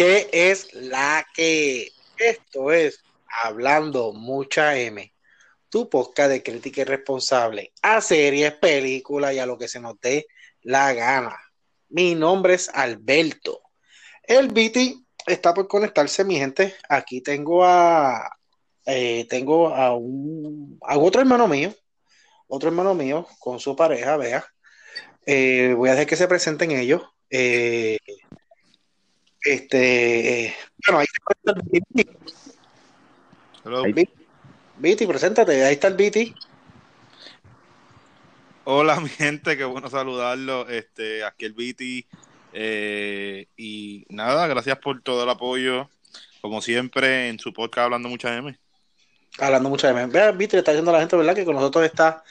¿Qué es la que? Esto es Hablando Mucha M, tu podcast de crítica irresponsable a series, películas y a lo que se nos dé la gana. Mi nombre es Alberto. El Viti está por conectarse, mi gente. Aquí tengo a eh, tengo a un a otro hermano mío, otro hermano mío con su pareja, vea. Eh, voy a dejar que se presenten ellos. Eh, este, bueno, ahí está el Viti. Hello. Viti, preséntate, ahí está el Viti. Hola, mi gente, qué bueno saludarlo. Este, aquí el Viti. eh, y nada, gracias por todo el apoyo. Como siempre, en su podcast Hablando Mucha M. Hablando mucho de mí. Vea, Viti, le está diciendo a la gente, ¿verdad? Que con nosotros está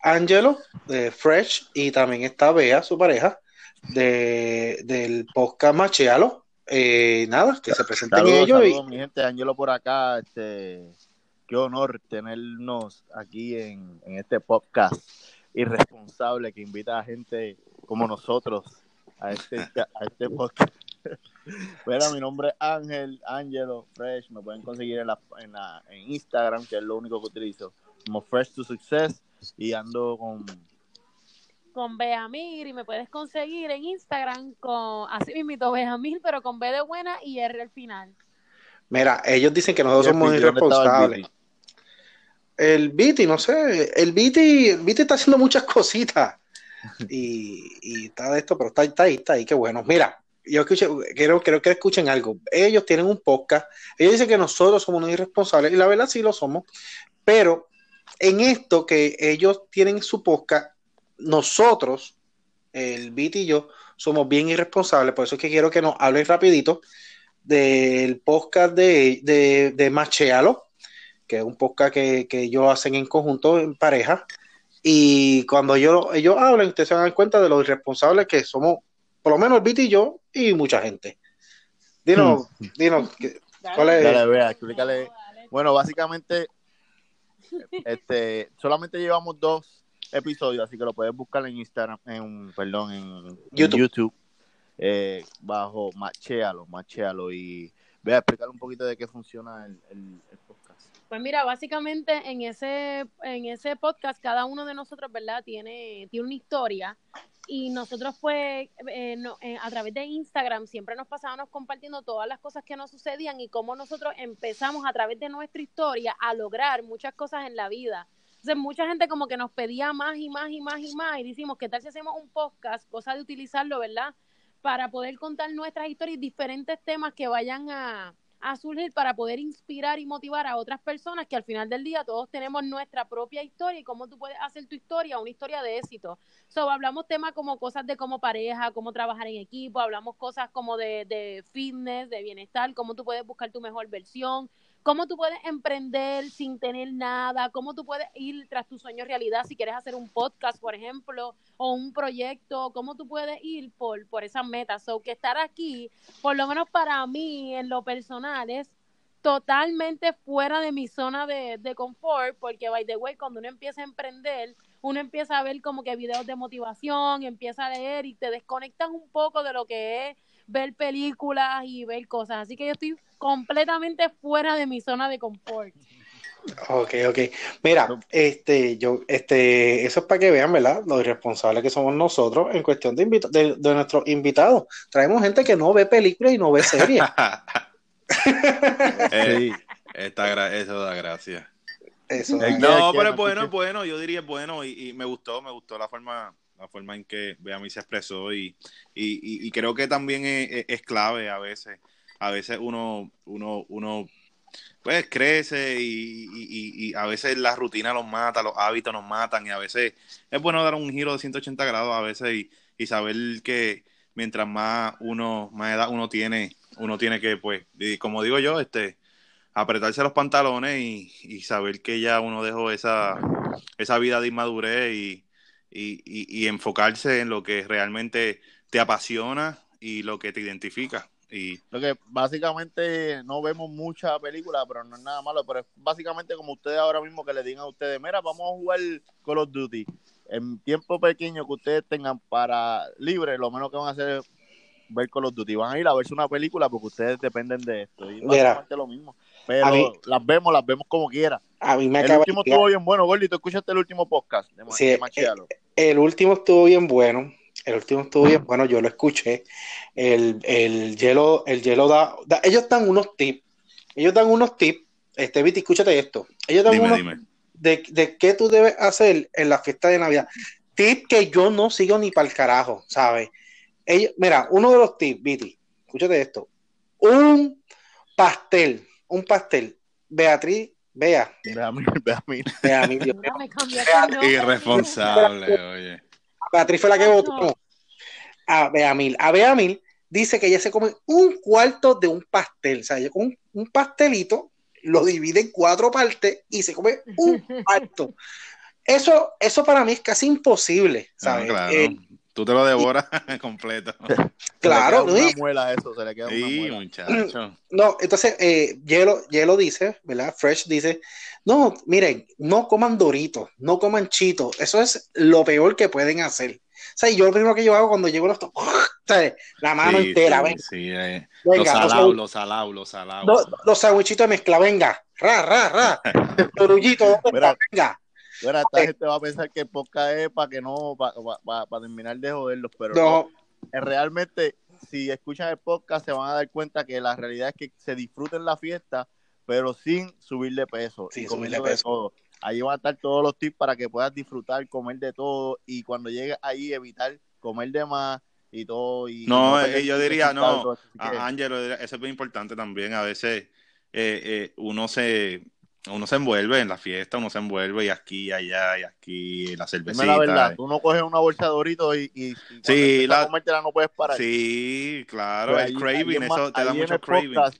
Angelo de Fresh y también está Bea, su pareja, de, del podcast Machealo. Eh, nada, que se presenten Saludos, ellos. saludos, mi gente, Angelo por acá, este, qué honor tenernos aquí en, en este podcast irresponsable que invita a gente como nosotros a este, a este podcast. Mira, mi nombre es Ángel, Angelo Fresh, me pueden conseguir en, la, en, la, en Instagram, que es lo único que utilizo, como Fresh to Success, y ando con con Beamir y me puedes conseguir en Instagram con así mismito Beamir, pero con B de buena y R al final. Mira, ellos dicen que nosotros somos ¿Dónde estaba el irresponsables. El Viti, no sé, el Viti, el Viti está haciendo muchas cositas y, y está de esto, pero está, está ahí, está ahí, qué bueno. Mira, yo escuché, quiero, quiero que escuchen algo. Ellos tienen un podcast, ellos dicen que nosotros somos unos irresponsables y la verdad sí lo somos, pero en esto que ellos tienen su podcast, nosotros, el Viti y yo, somos bien irresponsables, por eso es que quiero que nos hablen rapidito del podcast de, de, de Machealo, que es un podcast que, que ellos hacen en conjunto, en pareja, y cuando yo, ellos hablan, ustedes se dar cuenta de lo irresponsables que somos, por lo menos el Viti y yo, y mucha gente. Dinos, dinos, que- ¿cuál es? Dale, vea, explícale. Bueno, básicamente, este, solamente llevamos dos episodios, así que lo puedes buscar en Instagram, en, perdón, en en YouTube. Eh, bajo Machealo, Machealo, y vea, explicar un poquito de qué funciona el, el- el podcast. Pues mira, básicamente en ese, en ese podcast cada uno de nosotros, ¿verdad? Tiene, tiene una historia y nosotros pues eh, no- eh, a través de Instagram siempre nos pasábamos compartiendo todas las cosas que nos sucedían y cómo nosotros empezamos a través de nuestra historia a lograr muchas cosas en la vida. Entonces mucha gente como que nos pedía más y más y más y más y decimos, ¿qué tal si hacemos un podcast? Cosa de utilizarlo, ¿verdad? Para poder contar nuestras historias y diferentes temas que vayan a, a surgir para poder inspirar y motivar a otras personas que al final del día todos tenemos nuestra propia historia y cómo tú puedes hacer tu historia una historia de éxito. So, hablamos temas como cosas de como pareja, cómo trabajar en equipo, hablamos cosas como de, de fitness, de bienestar, cómo tú puedes buscar tu mejor versión, cómo tú puedes emprender sin tener nada, cómo tú puedes ir tras tu sueño realidad si quieres hacer un podcast, por ejemplo, o un proyecto, cómo tú puedes ir por, por esas metas. So, que estar aquí, por lo menos para mí, en lo personal, es totalmente fuera de mi zona de, de confort, porque, by the way, cuando uno empieza a emprender, uno empieza a ver como que videos de motivación, empieza a leer y te desconectas un poco de lo que es ver películas y ver cosas. Así que yo estoy completamente fuera de mi zona de confort. Ok, ok. Mira, este, yo, este, eso es para que vean, ¿verdad? Lo irresponsables que somos nosotros en cuestión de, invita- de, de nuestros invitados. Traemos gente que no ve películas y no ve series. Eh, Sí. esta gra- eso da gracia. Eso, No, pero es bueno, es bueno, yo diría es bueno y, y me gustó, me gustó la forma, la forma en que Beami se expresó y, y, y- y creo que también es clave a veces, a veces uno, uno, uno pues crece y, y- y- a veces la rutina los mata, los hábitos nos matan y a veces es bueno dar un giro de 180 grados a veces y, y saber que mientras más uno, más edad uno tiene, uno tiene que pues, como digo yo, este apretarse los pantalones y, saber que ya uno dejó esa, esa vida de inmadurez y- y enfocarse en lo que realmente te apasiona y lo que te identifica. Y Lo que básicamente no vemos mucha película, pero no es nada malo, pero es básicamente como ustedes ahora mismo que le digan a ustedes, mira, vamos a jugar Call of Duty. En tiempo pequeño que ustedes tengan para libre, lo menos que van a hacer es ver Call of Duty, van a ir a verse una película porque ustedes dependen de esto. Y Mira. básicamente lo mismo. Pero mí- las vemos, las vemos como quiera. A mí me El último estuvo bien bueno, Gordy. ¿Tú escuchaste el último podcast de, Sí, de eh, Machialo? El último estuvo bien bueno. El último estuvo bien bueno, yo lo escuché. El, el hielo, el hielo da, da- Ellos dan unos tips. Ellos dan unos tips. Este, Viti, escúchate esto. Ellos dan Dime, unos dime. de, de qué tú debes hacer en la fiesta de Navidad. Tip que yo no sigo ni para el carajo, ¿sabes? Ellos, mira, uno de los tips, Viti, escúchate esto. Un pastel, un pastel. Beatriz, vea, a mí, a mí. Irresponsable, oye. Beatriz fue la que votó. A Beamil. A Beamil dice que ella se come un cuarto de un pastel. O sea, ella con un, un pastelito lo divide en cuatro partes y se come un cuarto. Eso, eso para mí es casi imposible, Ah, ¿sabes? claro. Eh, Tú te lo devoras completo. claro, se le queda ¿no? una muela eso, se le queda una Sí, muela. muchacho. No, entonces, eh, Hielo, Hielo dice, ¿verdad? Fresh dice, no, miren, no coman doritos, no coman chitos, eso es lo peor que pueden hacer. O sea, y yo lo primero que yo hago cuando llego los to- la mano Sí, entera, sí, ven, sí, eh. Los venga, los, salados, los salados, los salados. los, los sandwichitos de mezcla, venga, ra, ra, ra, torullito, ¿dónde Mira. esta gente va a pensar que el podcast es para que no, para terminar de joderlos, pero No, eh, realmente, si escuchan el podcast, se van a dar cuenta que la realidad es que se disfruten la fiesta, pero sin subir de peso Sin y subir de comiendo de peso. todo. Ahí van a estar todos los tips para que puedas disfrutar, comer de todo y cuando llegues ahí evitar comer de más y todo. Y, No, eh, yo diría, no, resultados, así que- A- Ángelo, eso es bien importante también. A veces eh, eh, uno se uno se envuelve en la fiesta, uno se envuelve y aquí, y allá, y aquí, la Dime cervecita. la verdad, tú no coges una bolsa de Doritos y, y, y Sí, la- comértela no puedes parar. Sí, claro, Pues el ahí- craving, ahí eso te da mucho craving. podcast-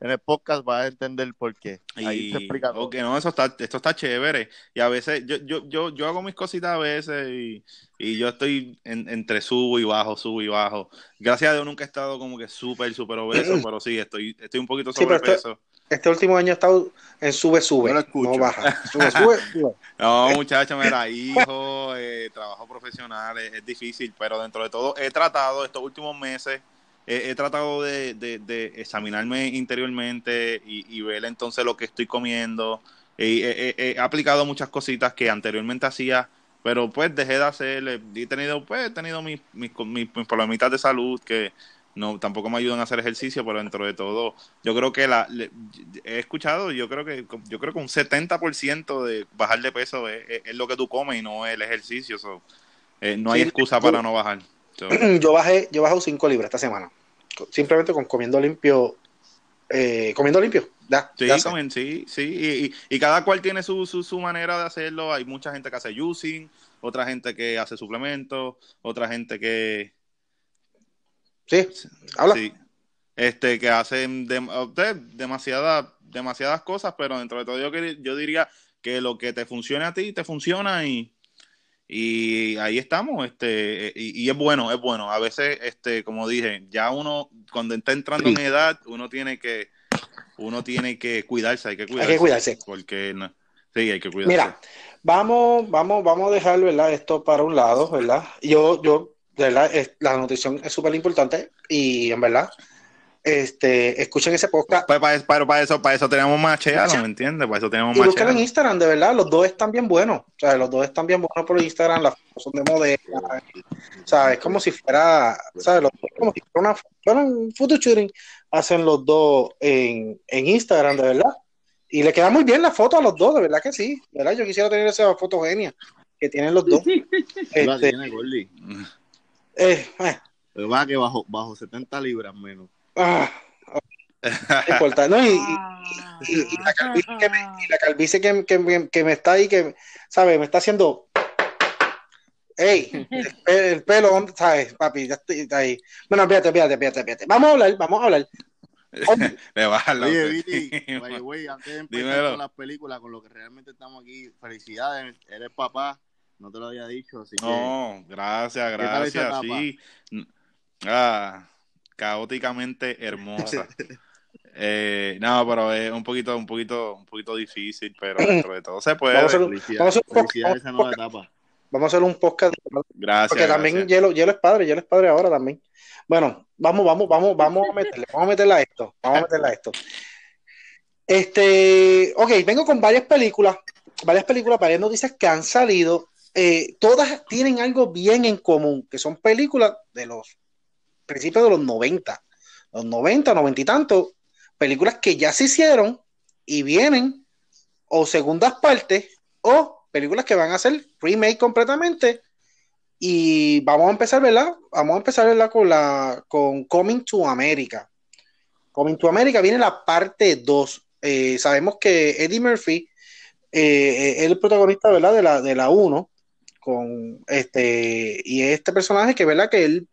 en el podcast vas a entender por qué. Ahí Y, se explica todo. ok, no, eso está, esto está chévere. Y a veces, yo, yo, yo, yo hago mis cositas a veces y, y yo estoy en- entre subo y bajo, subo y bajo. Gracias a Dios nunca he estado como que súper, súper obeso, pero sí, estoy, estoy un poquito Sí, sobrepeso. Este último año he estado en sube, sube, escucho. no baja, sube, sube, sube. No, muchacho, mira, hijo, eh, trabajo profesional, es, es difícil, pero dentro de todo he tratado estos últimos meses, he, he tratado de, de- de examinarme interiormente y, y ver entonces lo que estoy comiendo. Y he, he- he aplicado muchas cositas que anteriormente hacía, pero pues dejé de hacer. He tenido, pues, he tenido mis, mis, mis- mis problemitas de salud que no tampoco me ayudan a hacer ejercicio, pero dentro de todo, yo creo que la le- he escuchado, yo creo que yo creo que un 70% de bajar de peso es, es- es lo que tú comes y no el ejercicio. so, eh, no hay Sí, excusa yo- para no bajar. So, yo bajé, yo bajo 5 libras esta semana. Simplemente con comiendo limpio, eh, comiendo limpio. Ya, Sí, comen, sí, sí. Y, y- y cada cual tiene su, su, su manera de hacerlo. Hay mucha gente que hace juicing, otra gente que hace suplementos, otra gente que... Sí, habla. Sí. Este, que hacen dem- de- demasiadas, demasiadas cosas, pero dentro de todo yo, yo diría que lo que te funcione a ti, te funciona y, y ahí estamos. Este, y, y es bueno, es bueno. A veces, este, como dije, ya uno, cuando está entrando Sí. en edad, uno tiene que, uno tiene que cuidarse, hay que cuidarse. Hay que cuidarse. Porque no, sí, hay que cuidarse. Mira, vamos, vamos, vamos a dejar, ¿verdad? Esto para un lado, ¿verdad? Yo, yo, de verdad, es- la nutrición es súper importante y en verdad, este, escuchen ese podcast Pues para, para, para eso, para eso tenemos Macheado. ¿me entiendes? Para eso tenemos y más búsquenlo en. Instagram, de verdad, los dos están bien buenos, o sea, los dos están bien buenos por Instagram, las fotos son de modelo, o sea, es como si fuera, ¿sabes? Los dos como si fuera una, fuera un photo shooting, hacen los dos en, en Instagram, de verdad, y le queda muy bien la foto a los dos, de verdad que sí, de verdad, yo quisiera tener esa fotogenia que tienen los dos. Este. Eh, eh, Lo que bajo, bajo 70 libras menos. ah, no importa, ¿no? Y, y- Ah. y- y la calvicie que me, y la calvicie que, que me- que me está ahí, que, ¿sabes? Me está haciendo. ¡Ey! El, pe- el pelo, ¿dónde- ¿sabes? Papi, ya estoy ahí. Bueno, fíjate, fíjate, fíjate, fíjate. Vamos a hablar, vamos a hablar. Le baja la Oye. Viti, antes de empezar Dímelo. con las películas, con lo que realmente estamos aquí, felicidades, eres papá, no te lo había dicho, así que No, gracias, ¿Qué tal esa gracias. Sí. Ah, caóticamente hermosa. Eh, no, pero es un poquito, un poquito, un poquito difícil, pero dentro de todo se puede. Vamos a hacer un- felicidades, vamos a hacer un felicidades a esa nueva etapa. Vamos a hacer un podcast. Gracias. Porque también gracias. Hielo, Hielo es padre, Hielo es padre ahora también. Bueno, vamos, vamos, vamos, vamos a meterle, vamos a meterle a esto, vamos a meterle a esto. Este, ok, vengo con varias películas, varias películas, varias noticias que han salido. Eh, todas tienen algo bien en común, que son películas de los principios de los 90, los 90, 90 y tanto, películas que ya se hicieron y vienen o segundas partes o películas que van a ser remake completamente y vamos a empezar, ¿verdad? Vamos a empezar, ¿verdad? Con la con Coming to America. Coming to America viene la parte 2. Eh, sabemos que Eddie Murphy eh, es el protagonista, ¿verdad? De la, de la 1 con este y este personaje que verdad que él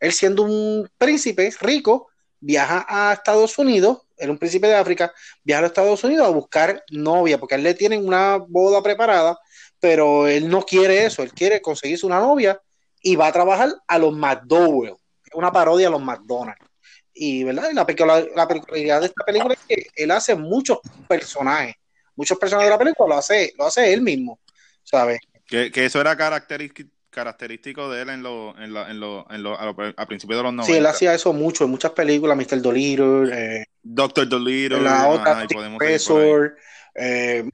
él siendo un príncipe rico viaja a Estados Unidos era un príncipe de África viaja a Estados Unidos a buscar novia porque él le tienen una boda preparada pero él no quiere eso él quiere conseguirse una novia y va a trabajar a los McDowell. Una parodia a los McDonald's. Y verdad la, la peculiaridad de esta película es que él hace muchos personajes. Muchos personajes de la película lo hace lo hace él mismo ¿sabes? Que, que eso era característico, de él en lo, en lo, en lo, en lo- a, a principios de los 90. Sí, él hacía eso mucho en muchas películas, Mr. Dolittle, eh, Doctor Dolittle, la otra, ajá. Professor, eh,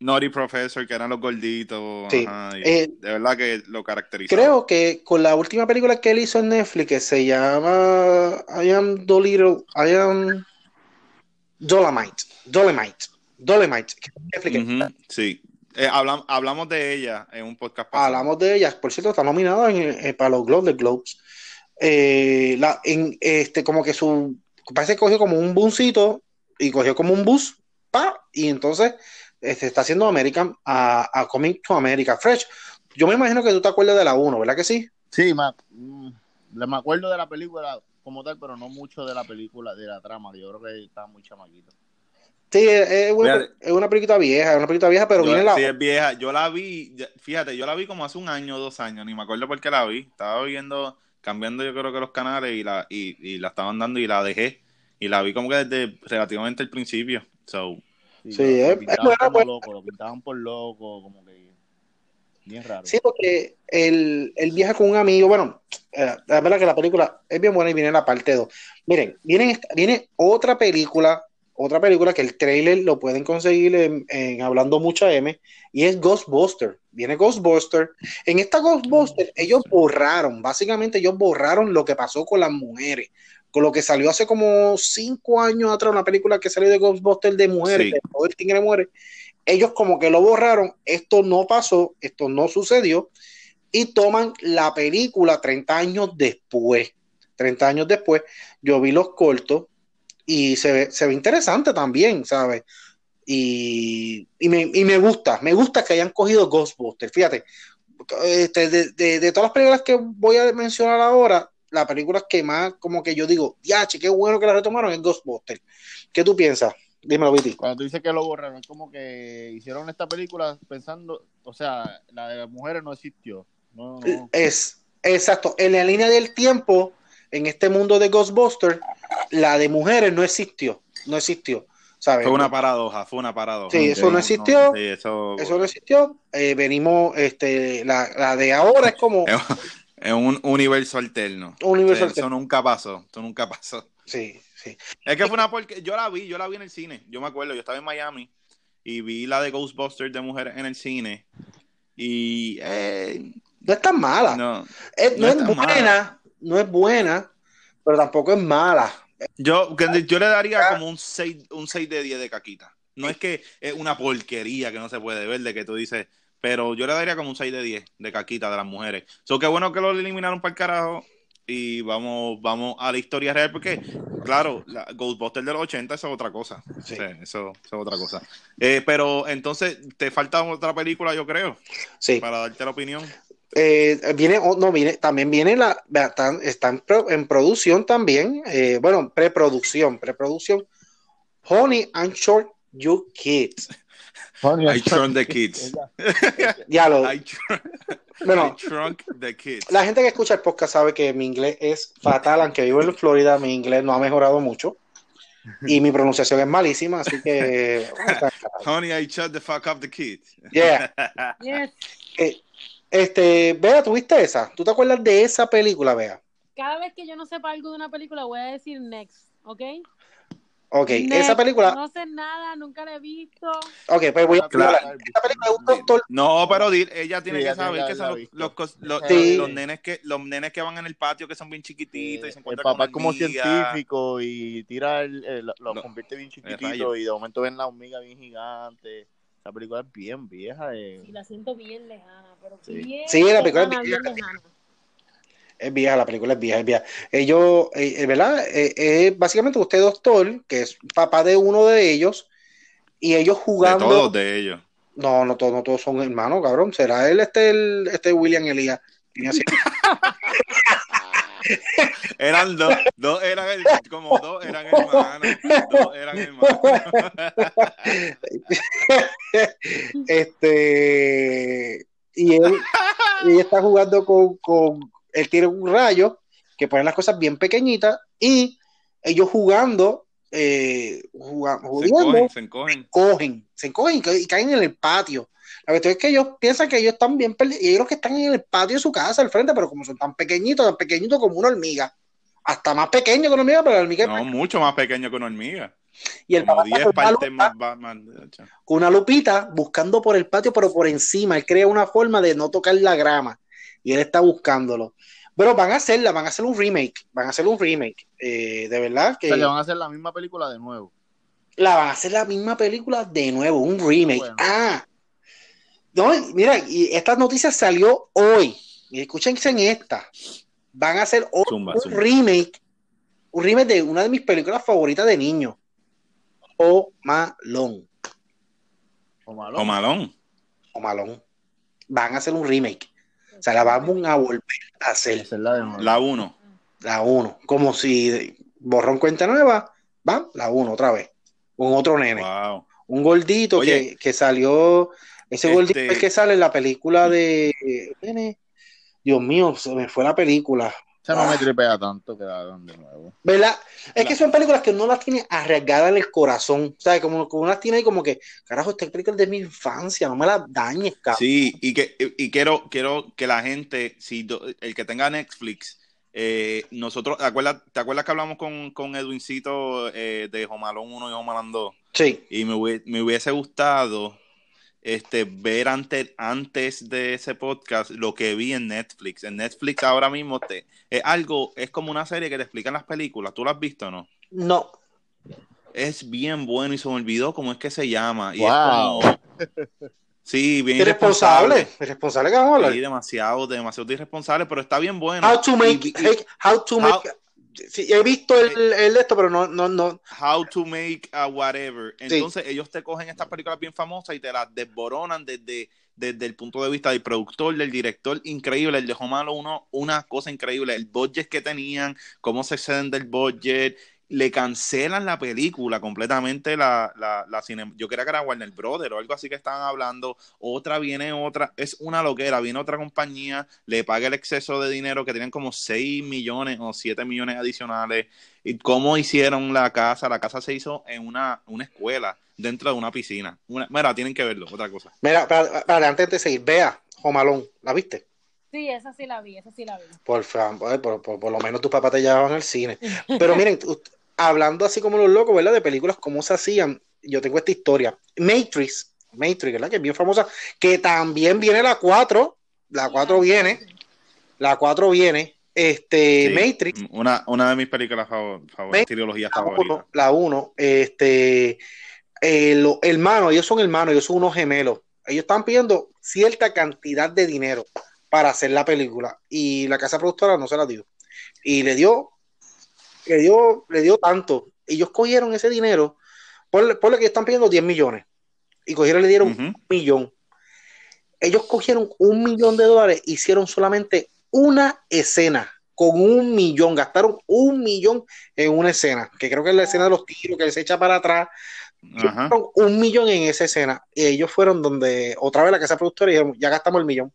Naughty Professor, que eran los gorditos. Sí. ajá, Eh, de verdad que lo caracterizó. creo que con la última película que él hizo en Netflix, que se llama I Am Dolittle, I Am Dolomite, Dolomite, Dolomite, que Netflix. Sí. Eh, hablam- hablamos de ella en un podcast pasado. Hablamos de ella, por cierto, está nominada en- eh, para los Globes, Globes. Eh, la, en, este, como que su, parece que cogió como un buncito y cogió como un bus, pa, y entonces este, está haciendo American a, a Coming to America Fresh. Yo me imagino que tú te acuerdas de la 1, ¿verdad que sí? Sí, ma- mm, le- me acuerdo de la película como tal, pero no mucho de la película, de la trama. Yo creo que estaba muy chamaquito. Sí, es, una, Fíjate. es una película vieja, es una película vieja, pero viene la sí, es vieja. Yo la vi, fíjate, yo la vi como hace un año o dos años, ni me acuerdo por qué la vi. Estaba viendo, cambiando yo creo que los canales y la, y, y la estaban dando y la dejé. Y la vi como que desde relativamente el principio. So, Sí, Sí, lo- lo es- buena, como pues. loco, lo pintaban por loco, como que bien raro. Sí, porque él, él viaja con un amigo. Bueno, eh, la verdad que la película es bien buena y viene la parte 2. Miren, viene, viene otra película, otra película que el trailer lo pueden conseguir en, en Hablando Mucha M, y es Ghostbuster. Viene Ghostbuster. En esta Ghostbuster, ellos borraron, básicamente ellos borraron lo que pasó con las mujeres. Con lo que salió hace como cinco años atrás, una película que salió de Ghostbuster de mujeres, Sí. de todo el tigre de mujeres ellos como que lo borraron, esto no pasó, esto no sucedió, y toman la película 30 años después. 30 años después, yo vi los cortos y se ve, se ve interesante también, ¿sabes? Y, y, me, y me gusta, me gusta que hayan cogido Ghostbusters, fíjate, este, de, de, de todas las películas que voy a mencionar ahora, la película que más como que yo digo, diache, qué bueno que la retomaron es Ghostbusters. ¿Qué tú piensas? Dímelo, Viti. Cuando tú dices que lo borraron, es como que hicieron esta película pensando, o sea, la de las mujeres no existió. No, no. Es, exacto, en la línea del tiempo, en este mundo de Ghostbusters, la de mujeres no existió, no existió, ¿sabes? fue una paradoja, fue una paradoja. Sí, eso no existió. sí, eso, Eso no existió, eh, venimos, este, la, la de ahora es como es, un universo alterno. un universo Sí, Eso alterno. nunca pasó, eso nunca pasó. Sí, sí. Es que fue una porque yo la vi, yo la vi en el cine. Yo me acuerdo, yo estaba en Miami y vi la de Ghostbusters de mujeres en el cine. Y eh, No es tan mala. no. No, no es es tan buena, mala. No es buena, pero tampoco es mala. Yo, yo le daría como un 6, un 6 de 10 de caquita. No es que es una porquería que no se puede ver, de que tú dices, pero yo le daría como un 6 de 10 de caquita de las mujeres. So, qué bueno que lo eliminaron para el carajo y vamos, vamos a la historia real, porque, claro, la Ghostbusters de los 80 eso es otra cosa. Sí. Eso es otra cosa. Eh, pero entonces, te falta otra película, yo creo, Sí. para darte la opinión. Eh, viene, oh, no, viene, también viene la, vea, está, está en, pro- en producción también, eh, bueno, preproducción, preproducción. Honey, I'm short, you kids. I Shrunk the Kids. Ya lo, I, bueno, I the Kids. la gente que escucha el podcast sabe que mi inglés es fatal, aunque vivo en Florida, mi inglés no ha mejorado mucho y mi pronunciación es malísima, así que, Honey, I shut the fuck up the kids. yeah. Yes. Eh, Este, Vea, ¿tuviste esa? ¿Tú te acuerdas de esa película, Vea? Cada vez que yo no sepa algo de una película, voy a decir next, ¿ok? Ok, Next. esa película. No sé nada, nunca la he visto. Ok, pues voy a Claro. Esta película es un doctor. No, pero ella tiene Sí, que saber que son los, los, cos- los- Sí. los nenes que los nenes que van en el patio que son bien chiquititos y se el encuentran papá con es como científico y tira el, el- lo Lo- convierte bien chiquitito y de momento ven la hormiga bien gigante. Esa película es bien vieja. eh. Y la siento bien lejana, pero Sí. bien Sí, la película es lejana, lejana. Es vieja, la película es vieja, es vieja. Ellos, eh, eh, ¿verdad? Eh, eh, básicamente usted doctor, que es papá de uno de ellos, y ellos De jugando. todos de ellos. No, no todos, no todos son hermanos, cabrón. ¿Será él este, el, este William Elías? Eran dos, dos eran como dos eran hermanos, dos eran hermanos. este y él, y está jugando con, con él tiene un rayo que pone las cosas bien pequeñitas y ellos jugando eh, juga- Se jugando, encogen, se encogen. cogen, se encogen y, ca- y caen en el patio. La cuestión es que ellos piensan que ellos están bien perdidos y ellos los que están en el patio de su casa al frente, pero como son tan pequeñitos, tan pequeñitos como una hormiga, hasta más pequeño que una hormiga, pero la hormiga es No, mucho más pequeño que una hormiga. y el Como papá está 10 con una partes más, con una lupita buscando por el patio, pero por encima. Él crea una forma de no tocar la grama y él está buscándolo. Pero van a hacerla, van a hacer un remake, van a hacer un remake. Eh, de verdad O que sea, que van a hacer la misma película de nuevo. la van a hacer la misma película de nuevo, un remake. Bueno. Ah, no, mira, y esta noticia salió hoy. Y escúchense en esta. Van a hacer Zumba, un zumba. remake, un remake de una de mis películas favoritas de niño. O Malón. O malón. o Malón. Van a hacer un remake. O sea, la vamos a volver a hacer. La 1. La 1. Como si borrón cuenta nueva, va, la 1 otra vez. Con otro nene. Wow. Un gordito Oye. que, que salió. Ese Este- gordito es el que sale en la película de. Dios mío, se me fue la película. Esa no me tripea tanto que la hagan de nuevo. ¿Verdad? Es La- que son películas que uno las tiene arraigadas en el corazón. ¿Sabes? Como que uno las tiene ahí como que, carajo, esta película es de mi infancia, no me la dañes, cabrón. Sí, y que y quiero quiero que la gente, si do- el que tenga Netflix, eh, nosotros, ¿te acuerdas, ¿te acuerdas que hablamos con, con Edwincito eh, de Jomalón 1 y Jomalón 2? Sí. Y me, me hubiese gustado este, ver antes, antes de ese podcast lo que vi en Netflix. En Netflix ahora mismo te, es algo, es como una serie que te explican las películas. ¿Tú lo has visto o no? No. Es bien bueno y se me olvidó cómo es que se llama. Y Wow. es como, sí, bien Irresponsable. Irresponsable que vamos a hablar. Sí, demasiado, demasiado irresponsable, pero está bien bueno. How to make, Y- y- how to make, sí, he visto el, el esto, pero no, no, no. How to make a whatever. Entonces ellos te cogen estas películas bien famosas y te las desboronan desde, desde el punto de vista del productor, del director, increíble. El de Homalo uno, una cosa increíble. El budget que tenían, cómo se exceden del budget. Le cancelan la película completamente la, la, la cine. Yo creía que era Warner Brother o algo así que estaban hablando. Otra viene otra. Es una loquera. Viene otra compañía, le paga el exceso de dinero que tienen como 6 millones o 7 millones adicionales. ¿Y cómo hicieron la casa? La casa se hizo en una, una escuela, dentro de una piscina. Una, mira, tienen que verlo, otra cosa. Mira, para, para, antes de seguir, vea, Jomalón, ¿la viste? Sí, esa sí la vi, esa sí la vi. Por favor, por, por, por lo menos tus papás te llevaban al cine. Pero miren, hablando así como los locos, ¿verdad? De películas, cómo se hacían, yo tengo esta historia. Matrix, Matrix, ¿verdad? Que es bien famosa, que también viene la 4, la 4 viene, la 4 viene, este, Sí. Matrix, Una, una de mis películas favor- favoritas, Matrix, trilogías la favoritas. 1, la 1, este, eh, los hermanos, ellos son hermanos, ellos son unos gemelos. Ellos están pidiendo cierta cantidad de dinero para hacer la película y la casa productora no se la dio. Y le dio, le dio, le dio tanto. Ellos cogieron ese dinero, ponle, ponle que están pidiendo 10 millones y cogieron le dieron un millón. Ellos cogieron un millón de dólares, hicieron solamente una escena con un millón, gastaron un millón en una escena, que creo que es la escena de los tiros, que él se echa para atrás, Ajá. un millón en esa escena, y ellos fueron donde otra vez la casa productora y dijeron, ya gastamos el millón,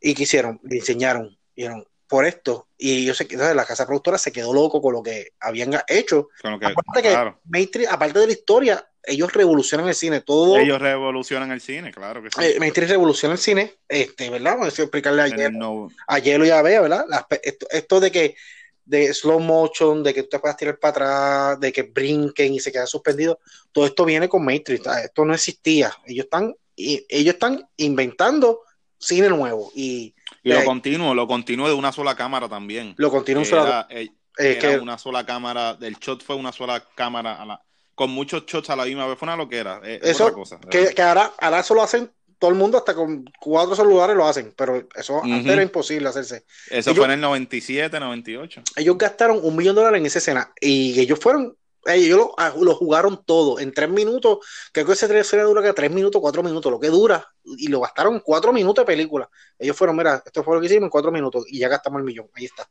y ¿qué hicieron? Le enseñaron, dijeron, por esto, y ellos se quedaron, la casa productora se quedó loco con lo que habían hecho, lo que, que claro. Matrix, aparte de la historia, ellos revolucionan el cine. Todo, Ellos revolucionan el cine, claro que sí. eh, Street revoluciona el cine, este, ¿verdad? Vamos a explicarle a Hielo, no- a Hielo y a Bea, ¿verdad? Las esto, esto de que de slow motion, de que tú te puedas tirar para atrás, de que brinquen y se quedan suspendidos, todo esto viene con Matrix, ¿sabes? esto no existía. Ellos están, y, ellos están inventando cine nuevo y Y lo Eh, continuo, lo continuo de una sola cámara también. lo continúan Que solo- era, eh, eh, que- una sola cámara, del shot fue una sola cámara a la- con muchos shots a la misma vez, fue una loquera, eh, Eso, otra cosa. que, que ahora, ahora eso lo hacen todo el mundo, hasta con cuatro celulares lo hacen, pero eso antes era imposible hacerse. Eso ellos- fue en el 97, 98. Ellos gastaron un millón de dólares en esa escena y ellos fueron, ellos lo, ah, lo jugaron todo en tres minutos. Creo que esa escena dura que tres minutos, cuatro minutos, lo que dura, y lo gastaron cuatro minutos de película. Ellos fueron, mira, esto fue lo que hicimos en cuatro minutos y ya gastamos el millón. Ahí está.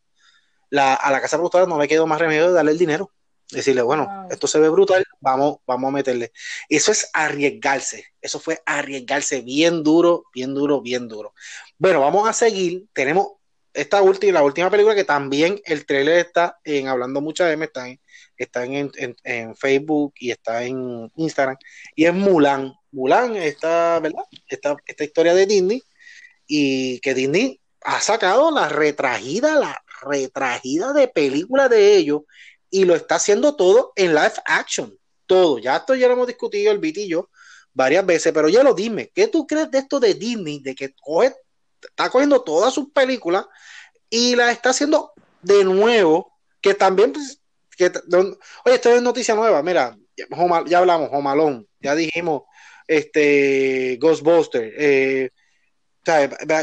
La, a la casa productora no le quedó más remedio de darle el dinero. Decirle, bueno, Wow. esto se ve brutal, vamos, vamos a meterle. Eso es arriesgarse. Eso fue arriesgarse bien duro, bien duro, bien duro. Bueno, vamos a seguir. Tenemos esta última, la última película que también el trailer está en Hablando Mucha M, está en, está en, en- en Facebook y está en Instagram, y es Mulan. Mulan, esta, ¿verdad? Esta, esta historia de Disney, y que Disney ha sacado la retragida, la retragida de película de ellos, y lo está haciendo todo en live action. Todo. Ya esto ya lo hemos discutido el Viti y yo varias veces, pero ya lo dime, ¿qué tú crees de esto de Disney? De que coge, está cogiendo todas sus películas y las está haciendo de nuevo, que también, pues, oye, esto es noticia nueva, mira, ya hablamos, Homalón, ya dijimos, este, Ghostbusters, eh,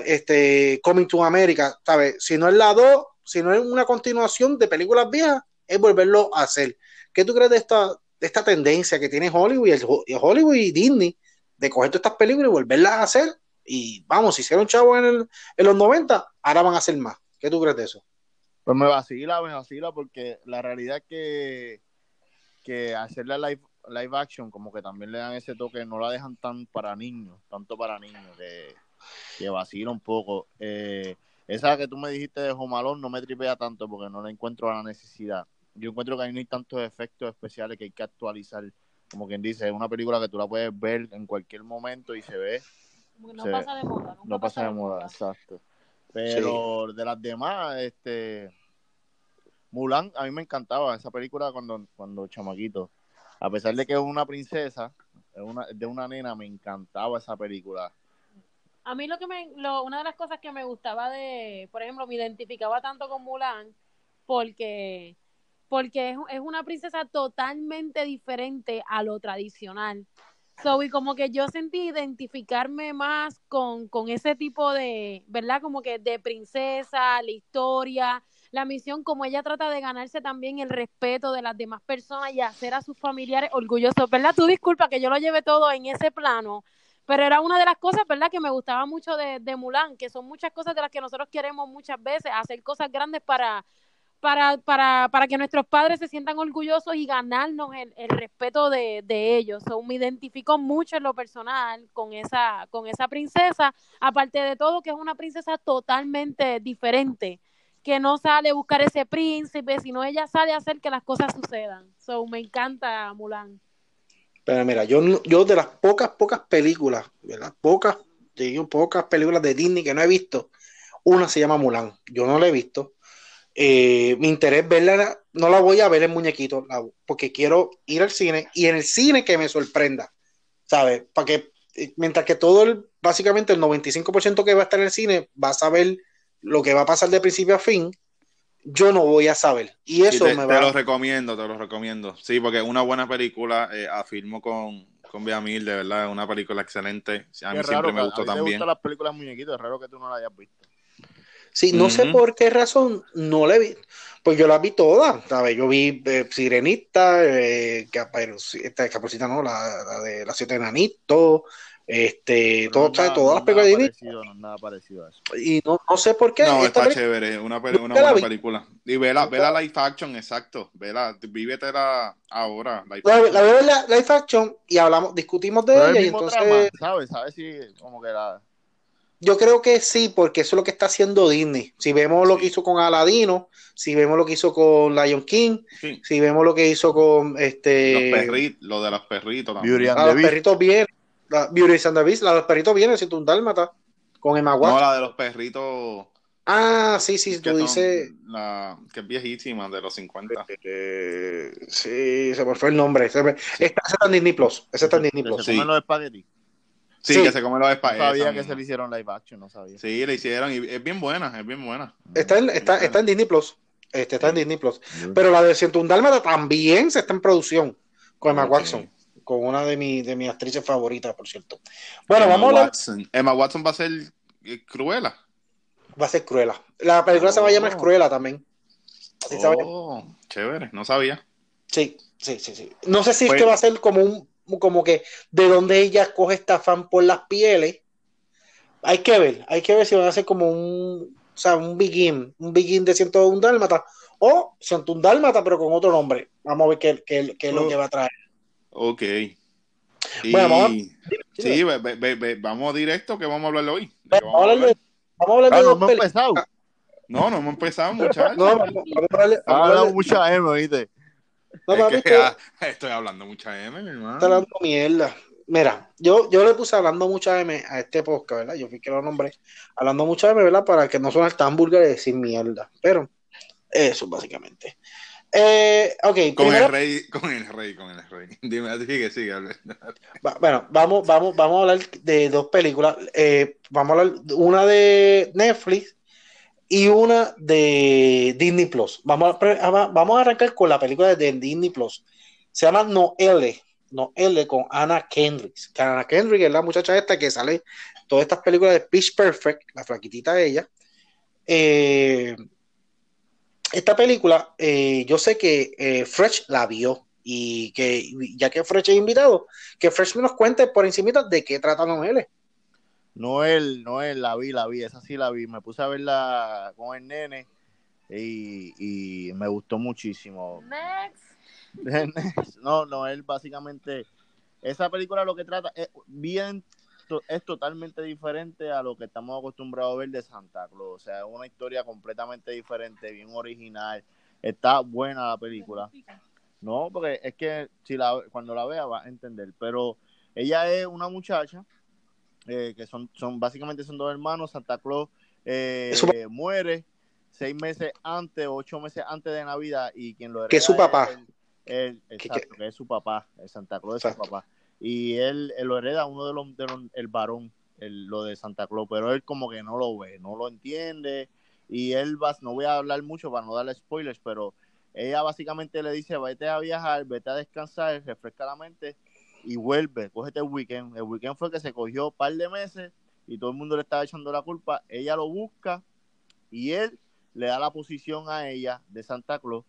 este, Coming to America, ¿sabes? Si no es la 2, si no es una continuación de películas viejas, es volverlo a hacer. ¿Qué tú crees de esta, de esta tendencia que tiene Hollywood y, Hollywood Disney de coger todas estas películas y volverlas a hacer? Y vamos, si hicieron chavos en, en los 90, ahora van a hacer más. ¿Qué tú crees de eso? Pues me vacila, me vacila, porque la realidad es que, que hacer la live, live action, como que también le dan ese toque, no la dejan tan para niños, tanto para niños, que, que vacila un poco. Eh, esa que tú me dijiste de Jomalón no me tripea tanto porque no la encuentro a la necesidad. Yo encuentro que ahí no hay tantos efectos especiales que hay que actualizar. Como quien dice, es una película que tú la puedes ver en cualquier momento y se ve Como que no pasa de moda. nunca no pasa de moda, exacto. Pero de las demás, este Mulan, a mí me encantaba esa película cuando, cuando chamaquito. A pesar de que es una princesa, es una, de una nena, me encantaba esa película. A mí lo que me, lo, una de las cosas que me gustaba de, por ejemplo, me identificaba tanto con Mulan porque, porque es, es una princesa totalmente diferente a lo tradicional. So, y como que yo sentí identificarme más con, con ese tipo de, ¿verdad? Como que de princesa, la historia, la misión, como ella trata de ganarse también el respeto de las demás personas y hacer a sus familiares orgullosos, ¿verdad? Tú disculpa que yo lo lleve todo en ese plano, pero era una de las cosas, ¿verdad? Que me gustaba mucho de, de Mulan, que son muchas cosas de las que nosotros queremos muchas veces, hacer cosas grandes para, para, para, para que nuestros padres se sientan orgullosos y ganarnos el, el respeto de, de ellos. So, me identifico mucho en lo personal con esa, con esa princesa, aparte de todo que es una princesa totalmente diferente, que no sale a buscar ese príncipe, sino ella sale a hacer que las cosas sucedan. So, me encanta Mulan. Pero mira, yo, yo de las pocas, pocas películas, ¿verdad? Pocas, digo, pocas películas de Disney que no he visto, una se llama Mulan. Yo no la he visto. Eh, mi interés verla, no la voy a ver en muñequito, porque quiero ir al cine y en el cine que me sorprenda, ¿sabes? Para que, eh, mientras que todo el, básicamente el 95% que va a estar en el cine va a saber lo que va a pasar de principio a fin, yo no voy a saber. Y Sí, eso te, me te va lo recomiendo, te lo recomiendo. Sí, porque es una buena película, eh, afirmo con, con Bea Mil, de verdad, es una película excelente. A mí Es siempre raro, me a gustó te también. gustan las películas muñequitos, es raro que tú no la hayas visto. Sí, no sé por qué razón no la vi. Pues yo la vi todas, ¿sabes? Yo vi eh, Sirenita, eh, Caperuci- esta Caperucita, no, la, la de las siete enanitos, este, todo, no ¿sabes? nada- todas no las películas de nada Disney. parecido, no es nada parecido a eso. Y no, no sé por qué. No, está película- chévere, una, una la buena vi. película. Y vela, vela live action, exacto. Vela, vívetela ahora. live la, la veo en la live action y hablamos, discutimos de Pero ella el y entonces ¿sabes? ¿Sabes si como que la... yo creo que sí, porque eso es lo que está haciendo Disney. Si vemos lo Sí. que hizo con Aladino, si vemos lo que hizo con Lion King, Sí. si vemos lo que hizo con este Los perritos, lo de los perritos también. Beauty and a the los Beast. perritos la, Beauty and the Beast, la de los perritos viene, si tú un dálmata, con Emma No, Watson. la de los perritos. Ah, sí, sí, tú dices. La, que es viejísima, de los 50. eh, sí, se me fue el nombre. Se me- esta, esa está en Disney Plus. Esa está en Disney Que Plus. se Sí. comen los espaguetis. Sí, Sí. que se come los No espaguetis. sabía que se le hicieron live action, no sabía. Sí, le hicieron y es bien buena, es bien buena. Está en, está, está en Disney Plus. Este está en Sí. Disney Plus. Pero la de 101 Dálmata también se está en producción con Emma Ok. Watson. Con una de, mi, de mis actrices favoritas, por cierto. Bueno, Emma vamos a. Watson. Emma Watson va a ser eh, Cruella. Va a ser Cruella. La película se va a llamar Oh. Cruella también. Así. Oh, chévere, no sabía. Sí, sí, sí, sí. No sé si Pues- es que va a ser como un, como que de donde ella coge esta fan por las pieles. Hay que ver, hay que ver si van a ser como un, o sea, un begin, un begin de 101 Dálmata o 101 Dálmata, pero con otro nombre. Vamos a ver qué, qué- qué es lo que va a traer. Ok. Y, Bueno, vamos sí, ve- ve- ve- ve- vamos directo que vamos a hablar hoy. ¿De qué Vamos a hablar de, vamos a hablar Ah, de no dos hemos películas. empezado. No, no hemos empezado, muchachos. No, vamos, a hablar a hablado de- mucha M, ¿oíste? no, Es papi, que, que ah, estoy hablando mucha M, mi hermano. está hablando mierda. Mira, yo, yo le puse hablando mucha M a este podcast, ¿verdad? Yo fui que lo nombré. Hablando mucha M, ¿verdad? Para que no suene tan vulgar de decir mierda. Pero eso, básicamente. Eh, ok, Con primero- el rey, con el rey, con el rey. Dime, sigue, sigue. va- bueno, vamos, vamos, vamos a hablar de dos películas. Eh, vamos a hablar una de Netflix y una de Disney Plus. Vamos a, pre- a- vamos a arrancar con la película de Disney Plus. Se llama Noelle. Noelle con Anna Kendrick. Que Anna Kendrick es la muchacha esta que sale todas estas películas de Pitch Perfect, la flaquitita de ella. Eh, esta película, eh, yo sé que eh, Fresh la vio y que ya que Fresh es invitado, que Fresh nos cuente por encima de qué trata Noelle. Noel, Noel, la vi, la vi, esa sí la vi. Me puse a verla con el nene y, y me gustó muchísimo. Next. no, Noel básicamente, esa película lo que trata es bien, es totalmente diferente a lo que estamos acostumbrados a ver de Santa Claus. O sea, es una historia completamente diferente, bien original. Está buena la película. No, porque es que si la, cuando la vea va a entender. Pero ella es una muchacha eh, que son, son básicamente son dos hermanos. Santa Claus eh, muere seis meses antes, ocho meses antes de Navidad y quien lo Que es su hereda papá. él, Que- exacto, que es su papá, el Santa Claus es su Exacto. papá. Y él, él lo hereda uno de los, de el varón, el- lo de Santa Claus, pero él como que no lo ve, no lo entiende. Y él va, no voy a hablar mucho para no darle spoilers, pero ella básicamente le dice, vete a viajar, vete a descansar, refresca la mente y vuelve, cógete el weekend. El weekend fue que se cogió un par de meses y todo el mundo le estaba echando la culpa. Ella lo busca y él le da la posición a ella de Santa Claus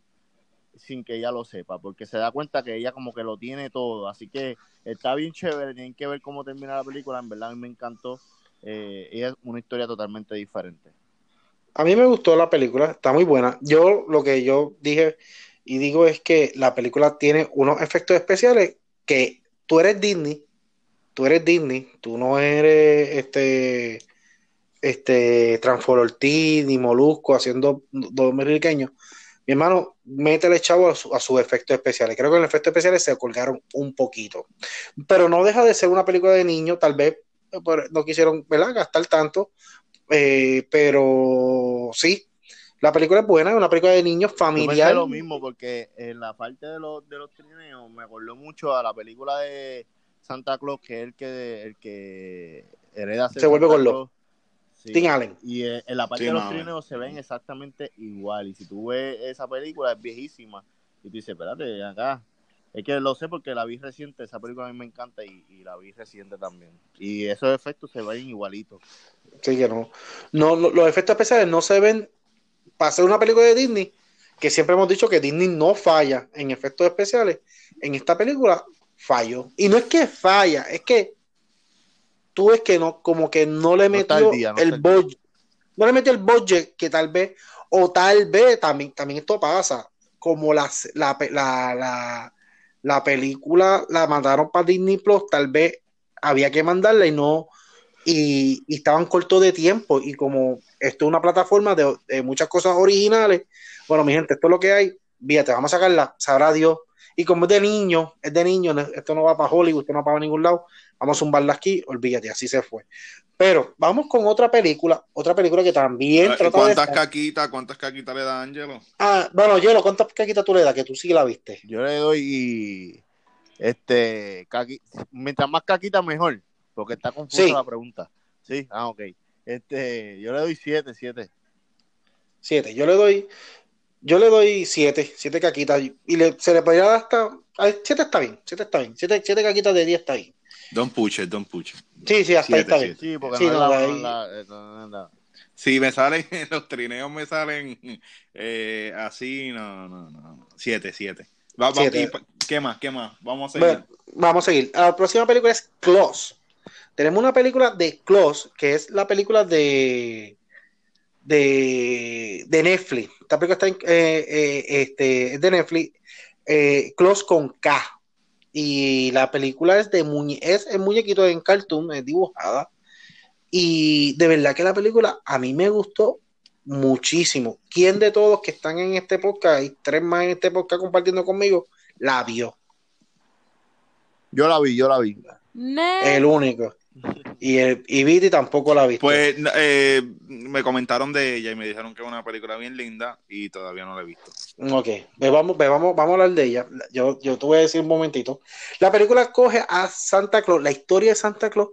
sin que ella lo sepa, porque se da cuenta que ella como que lo tiene todo. Así que está bien chévere, tienen que ver cómo termina la película. En verdad a mí me encantó. Eh, es una historia totalmente diferente. A mí me gustó la película, está muy buena. Yo lo que yo dije y digo es que la película tiene unos efectos especiales que tú eres Disney, tú eres Disney, tú no eres este este Transfor Ortiz ni Molusco haciendo dominicanos. Mi hermano, métele chavo a, su- a sus efectos especiales. Creo que en los efectos especiales se colgaron un poquito. Pero no deja de ser una película de niños, tal vez eh, no quisieron ¿verdad? gastar tanto. Eh, pero sí, la película es buena, es una película de niños familiar. lo mismo, porque en la parte de los, de los trineos me acordó mucho a la película de Santa Claus, que es el que, el que hereda Se vuelve Santa gordo. Sí. Tim Allen. Y eh, en la parte de los mami. trineos se ven exactamente igual. Y si tú ves esa película, es viejísima. Y tú dices, espérate, acá. Es que lo sé porque la vi reciente. Esa película a mí me encanta y, y la vi reciente también. Y esos efectos se ven igualitos. Sí, que no. no lo- los efectos especiales no se ven para ser una película de Disney, que siempre hemos dicho que Disney no falla en efectos especiales. En esta película falló. Y no es que falla, es que tú ves que no, como que no le No metió al día, no el budget. No le metió el budget que tal vez, o tal vez también, también esto pasa, como las- la, la, la, la película la mandaron para Disney Plus, tal vez había que mandarla y no, y, y estaban cortos de tiempo y como esto es una plataforma de, de muchas cosas originales, bueno, mi gente, esto es lo que hay, fíjate, vamos a sacarla, sabrá Dios. Y como es de niño, es de niño, esto no va para Hollywood, esto no va para ningún lado, vamos a zumbarla aquí, olvídate, así se fue. Pero vamos con otra película, otra película que también ¿Y trata de... ¿Cuántas caquitas, cuántas caquitas le da Angelo? Ah, bueno, Yelo, ¿cuántas caquitas tú le das? Que tú sí la viste. Yo le doy este caqui- mientras más caquita mejor, porque está confusa Sí. la pregunta. Sí, ah, ok. Este, yo le doy siete, siete. Siete. Yo le doy, yo le doy siete, siete caquitas. Y le, se le podría dar hasta. a siete está bien, siete está bien. Siete, siete caquitas de diez está bien. Don't push it, don't push it. Sí, sí, hasta ahí está bien. Sí, porque Sí, no, la- ahí- la- eh, no, no, me salen, los trineos me salen eh, así, no, no, no. Siete, siete. Va- va- Siete. y ¿Qué más? ¿Qué más? Vamos a seguir. Bueno, vamos a seguir. La próxima película es Close. Tenemos una película de Close, que es la película de de, de Netflix. Esta película está en, eh, eh, este, es de Netflix. eh, Close con K. Y la película es de muñe es el muñequito en cartoon, es dibujada. Y de verdad que la película a mí me gustó muchísimo. ¿Quién de todos que están en este podcast, hay tres más en este podcast compartiendo conmigo, la vio? Yo la vi, yo la vi. El único. Y, el, y Viti tampoco la ha visto. Pues eh, me comentaron de ella y me dijeron que es una película bien linda y todavía no la he visto. Ok, ve, vamos, ve, vamos, vamos a hablar de ella. Yo, yo te voy a decir un momentito. La película coge a Santa Claus, la historia de Santa Claus,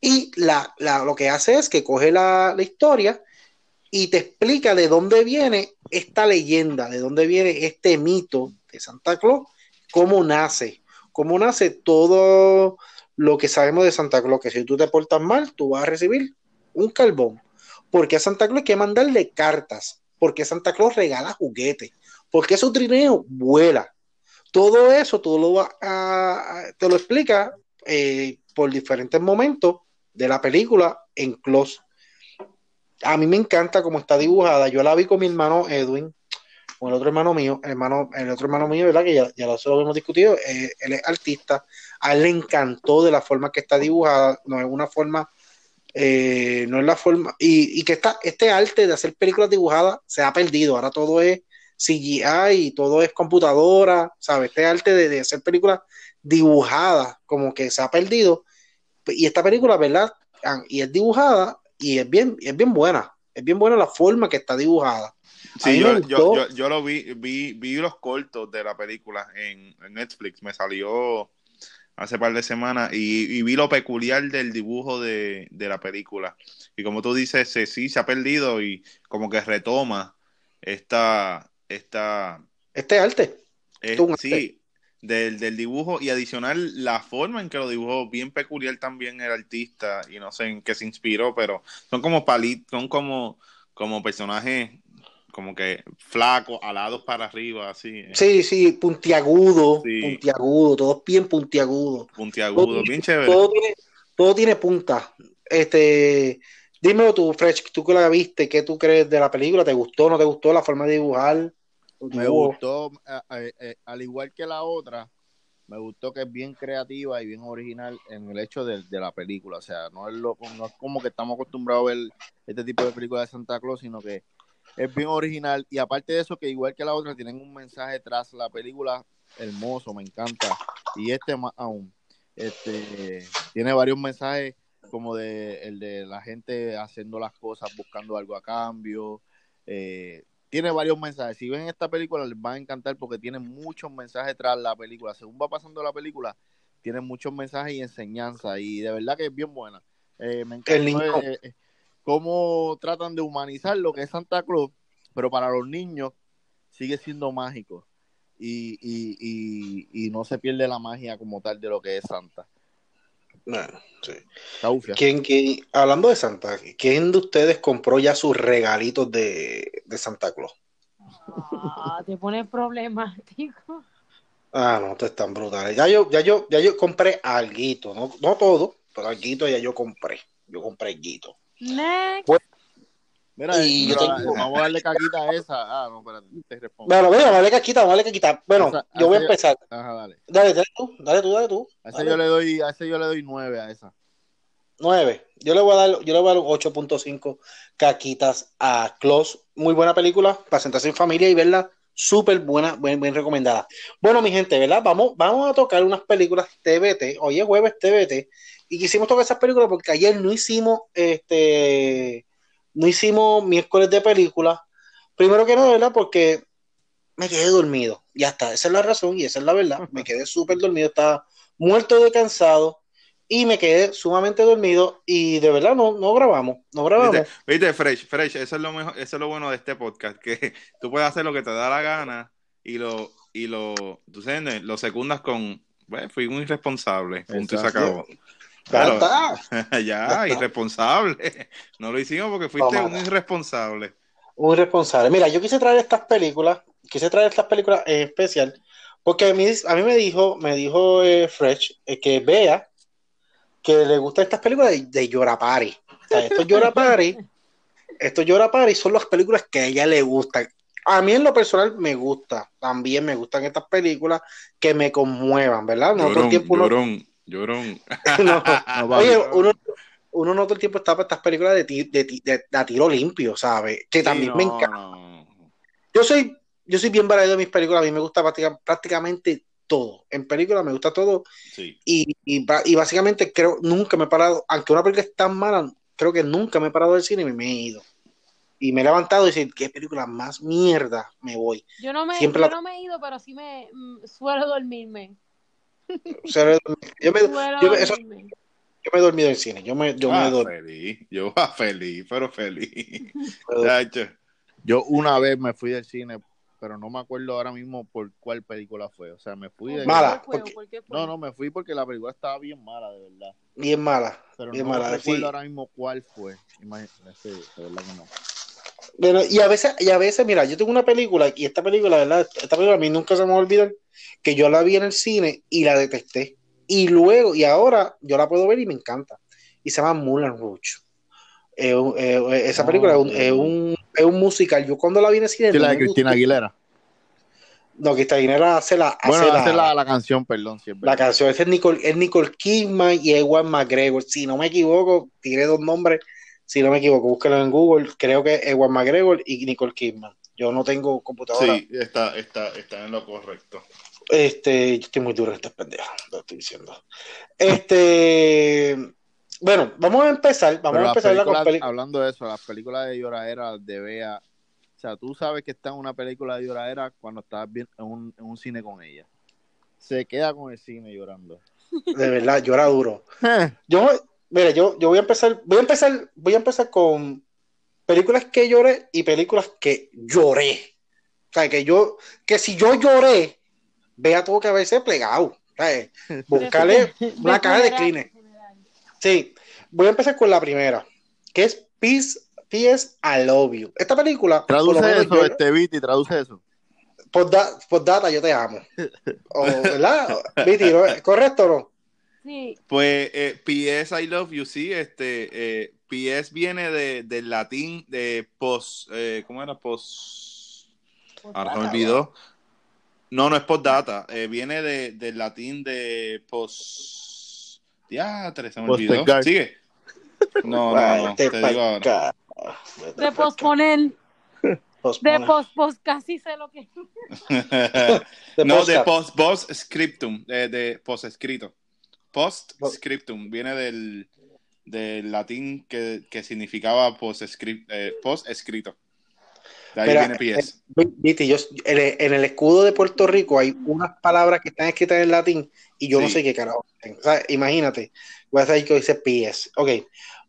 y la, la- lo que hace es que coge la, la historia y te explica de dónde viene esta leyenda, de dónde viene este mito de Santa Claus, cómo nace, cómo nace todo lo que sabemos de Santa Claus, que si tú te portas mal, tú vas a recibir un carbón. Porque a Santa Claus hay que mandarle cartas, porque Santa Claus regala juguetes, porque su trineo vuela. Todo eso tú lo va a- te lo explica eh, por diferentes momentos de la película en Close. A mí me encanta cómo está dibujada. Yo la vi con mi hermano Edwin, con el otro hermano mío, hermano, el otro hermano mío, ¿verdad? Que ya, ya lo, hemos discutido. eh, él es artista. A él le encantó de la forma que está dibujada. No es una forma, eh, no es la forma. Y, y que está, este arte de hacer películas dibujadas se ha perdido. Ahora todo es CGI y todo es computadora, ¿sabes? Este arte de, de hacer películas dibujadas, como que se ha perdido. Y esta película, ¿verdad? Ah, Y es dibujada y es bien, es bien buena. Es bien buena la forma que está dibujada. Sí, yo, yo, yo, yo lo vi, vi, vi los cortos de la película en, en Netflix, me salió hace par de semanas y, y vi lo peculiar del dibujo de, de la película. Y como tú dices, se- sí, se ha perdido y como que retoma esta, esta, Este arte. sí, del, del dibujo y adicional la forma en que lo dibujó, bien peculiar también el artista y no sé en qué se inspiró, pero son como palitos, son como, como personajes como que flacos, alados para arriba, así, eh, Sí, sí, puntiagudo, Sí. puntiagudo, todo bien puntiagudo. puntiagudos, bien chévere. Todo tiene, todo tiene punta. Este, dímelo tú, Fresh, tú que la viste, ¿qué tú crees de la película? ¿Te gustó, no te gustó la forma de dibujar? Me Dibujo. gustó, a- eh, al igual que la otra, me gustó que es bien creativa y bien original en el hecho de, de la película. O sea, no es, lo, no es como que estamos acostumbrados a ver este tipo de películas de Santa Claus, sino que es bien original. Y aparte de eso, que igual que la otra, tienen un mensaje tras la película hermoso, me encanta. Y este más aún. Este, tiene varios mensajes como de el de la gente haciendo las cosas, buscando algo a cambio. Eh, tiene varios mensajes. Si ven esta película les va a encantar porque tiene muchos mensajes tras la película. Según va pasando la película, tiene muchos mensajes y enseñanza y de verdad que es bien buena. Eh, me El cómo tratan de humanizar lo que es Santa Claus, pero para los niños sigue siendo mágico y, y, y, y no se pierde la magia como tal de lo que es Santa. Bueno, sí. ¿Quién, quién- hablando de Santa, ¿quién de ustedes compró ya sus regalitos de, de Santa Claus? Ah, te pones problemático. Ah, no, te están brutales. Ya yo, ya yo, ya yo compré alguito, no, no todo, pero alguito ya yo compré. Yo compré alguito. Next. Mira, Y pero, yo tengo- vamos a darle caquita a esa. Ah, no, espérate, te respondo. Bueno, mira, vale que quita, vale que quita. Bueno, Esa- yo voy a esa- empezar. Ajá, dale. Dale, dale tú, dale tú, dale tú. A ese Dale. yo le doy, a ese yo le doy nueve a esa. 9. Yo le voy a dar, yo le voy a dar un 8.5 caquitas a Close. Muy buena película para sentarse en familia y verla. Súper buena, bien, bien recomendada. Bueno, mi gente, ¿verdad? Vamos, vamos a tocar unas películas TBT. Hoy es jueves TBT. Y quisimos tocar esas películas porque ayer no hicimos este no hicimos miércoles de película. Primero que nada, ¿verdad? Porque me quedé dormido. Ya está, esa es la razón y esa es la verdad. Me quedé súper dormido, estaba muerto de cansado y me quedé sumamente dormido y de verdad no, no grabamos, no grabamos. ¿Viste? ¿Viste, Fresh, Fresh, eso es lo mejor, eso es lo bueno de este podcast, que tú puedes hacer lo que te da la gana y lo, y lo, tú sabes, lo secundas con, bueno, fui un irresponsable, punto y se acabó. Ya Claro. ya, irresponsable. No lo hicimos porque fuiste un irresponsable. Un irresponsable. Mira, yo quise traer estas películas, quise traer estas películas en especial, porque a mí, a mí me dijo, me dijo eh, Fresh eh, que vea que le gustan estas películas de, de Llora Party. O sea, estos Llora Party, estos Llora Party son las películas que a ella le gustan. A mí en lo personal me gusta, también me gustan estas películas que me conmuevan, ¿verdad? No todo el Llorón, tiempo uno- llorón, llorón. no, No, papi. Oye, uno, uno no todo el tiempo está para estas películas de, ti- de, ti- de- de a tiro limpio, ¿sabes? Que también Sí, me no, encanta. no. Yo soy, yo soy bien variado de mis películas, a mí me gusta práctica- prácticamente todo. En películas me gusta todo Sí. y, y, ba- y básicamente creo, nunca me he parado, aunque una película es tan mala, creo que nunca me he parado del cine y me he ido. Y me he levantado y decir, qué película más mierda, me voy. Yo no me, Siempre yo la- no me he ido, pero sí me mm, suelo dormirme. O sea, yo, me, yo, me- eso- yo me he dormido en cine, yo me, yo me Ah, he dormido. feliz. Yo ah, feliz, pero feliz. Pero-. Yo una vez me fui del cine, pero no me acuerdo ahora mismo por cuál película fue. O sea, me fui de... Mala, ¿Por qué fue? porque- ¿Por qué fue? No, no, me fui porque la película estaba bien mala, de verdad. Bien mala. Pero Bien no mala, recuerdo sí. ahora mismo cuál fue. Imagínate, de verdad que no. Bueno, y a veces, y a veces, mira, yo tengo una película, y esta película, ¿verdad? Esta película a mí nunca se me va a olvidar, que yo la vi en el cine y la detesté. Y luego, y ahora yo la puedo ver y me encanta. Y se llama Moulin Rouge. Eh, eh, esa Ah, película es, un, es, un, es un musical. Yo cuando la vi en el cine. Sí, la de Cristina gustó. Aguilera. No, Cristina Aguilera hace la, hace Bueno, la, hace la, la canción, perdón, siempre. la canción. Es Nicole, es Nicole Kidman y Ewan McGregor. Si no me equivoco, tiré dos nombres. Si no me equivoco, búsquelo en Google. Creo que es Ewan McGregor y Nicole Kidman. Yo no tengo computadora. Sí, está, está, está en lo correcto. Este, yo estoy muy duro en estas pendejas, lo estoy diciendo. Este, bueno, vamos a empezar, vamos Pero a empezar la hablando de eso, las películas de lloradera de Bea, o sea, tú sabes que está en una película de lloradera cuando estás bien en un, en un cine con ella. Se queda con el cine llorando. de verdad, llora duro. Yo, mira, yo, yo voy a empezar, voy a empezar, voy a empezar con películas que lloré y películas que lloré. O sea, que yo, que si yo lloré, vea tuvo que haberse plegado. ¿sabes? Buscarle una caja de Kleenex. Sí, voy a empezar con la primera, que es Peace, P.S. I Love You. Esta película, por lo Traduce menos eso, yo- este Viti, traduce eso. Postda- postdata, yo te amo. O, ¿Verdad? Viti, ¿no? ¿correcto o no? Sí, Pues eh, PS I Love You, sí, este, eh, PS viene de, del latín de post, eh, ¿cómo era? Post, ahora se me olvidó. No, no es postdata, eh, viene de, del latín de post, diatre, se me olvidó. Sigue. No, no, no, te digo ahora. de posponer, de Postpone. pos, pos, casi sé lo que no, de post, post scriptum, de, de post escrito. Post scriptum viene del, del latín que, que significaba post, eh, post escrito. De ahí Mira, viene PS. eh, Viti, yo, en, el, en el escudo de Puerto Rico hay unas palabras que están escritas en latín y yo no sé qué carajo. O sea, imagínate, voy a saber que dice PS. Ok,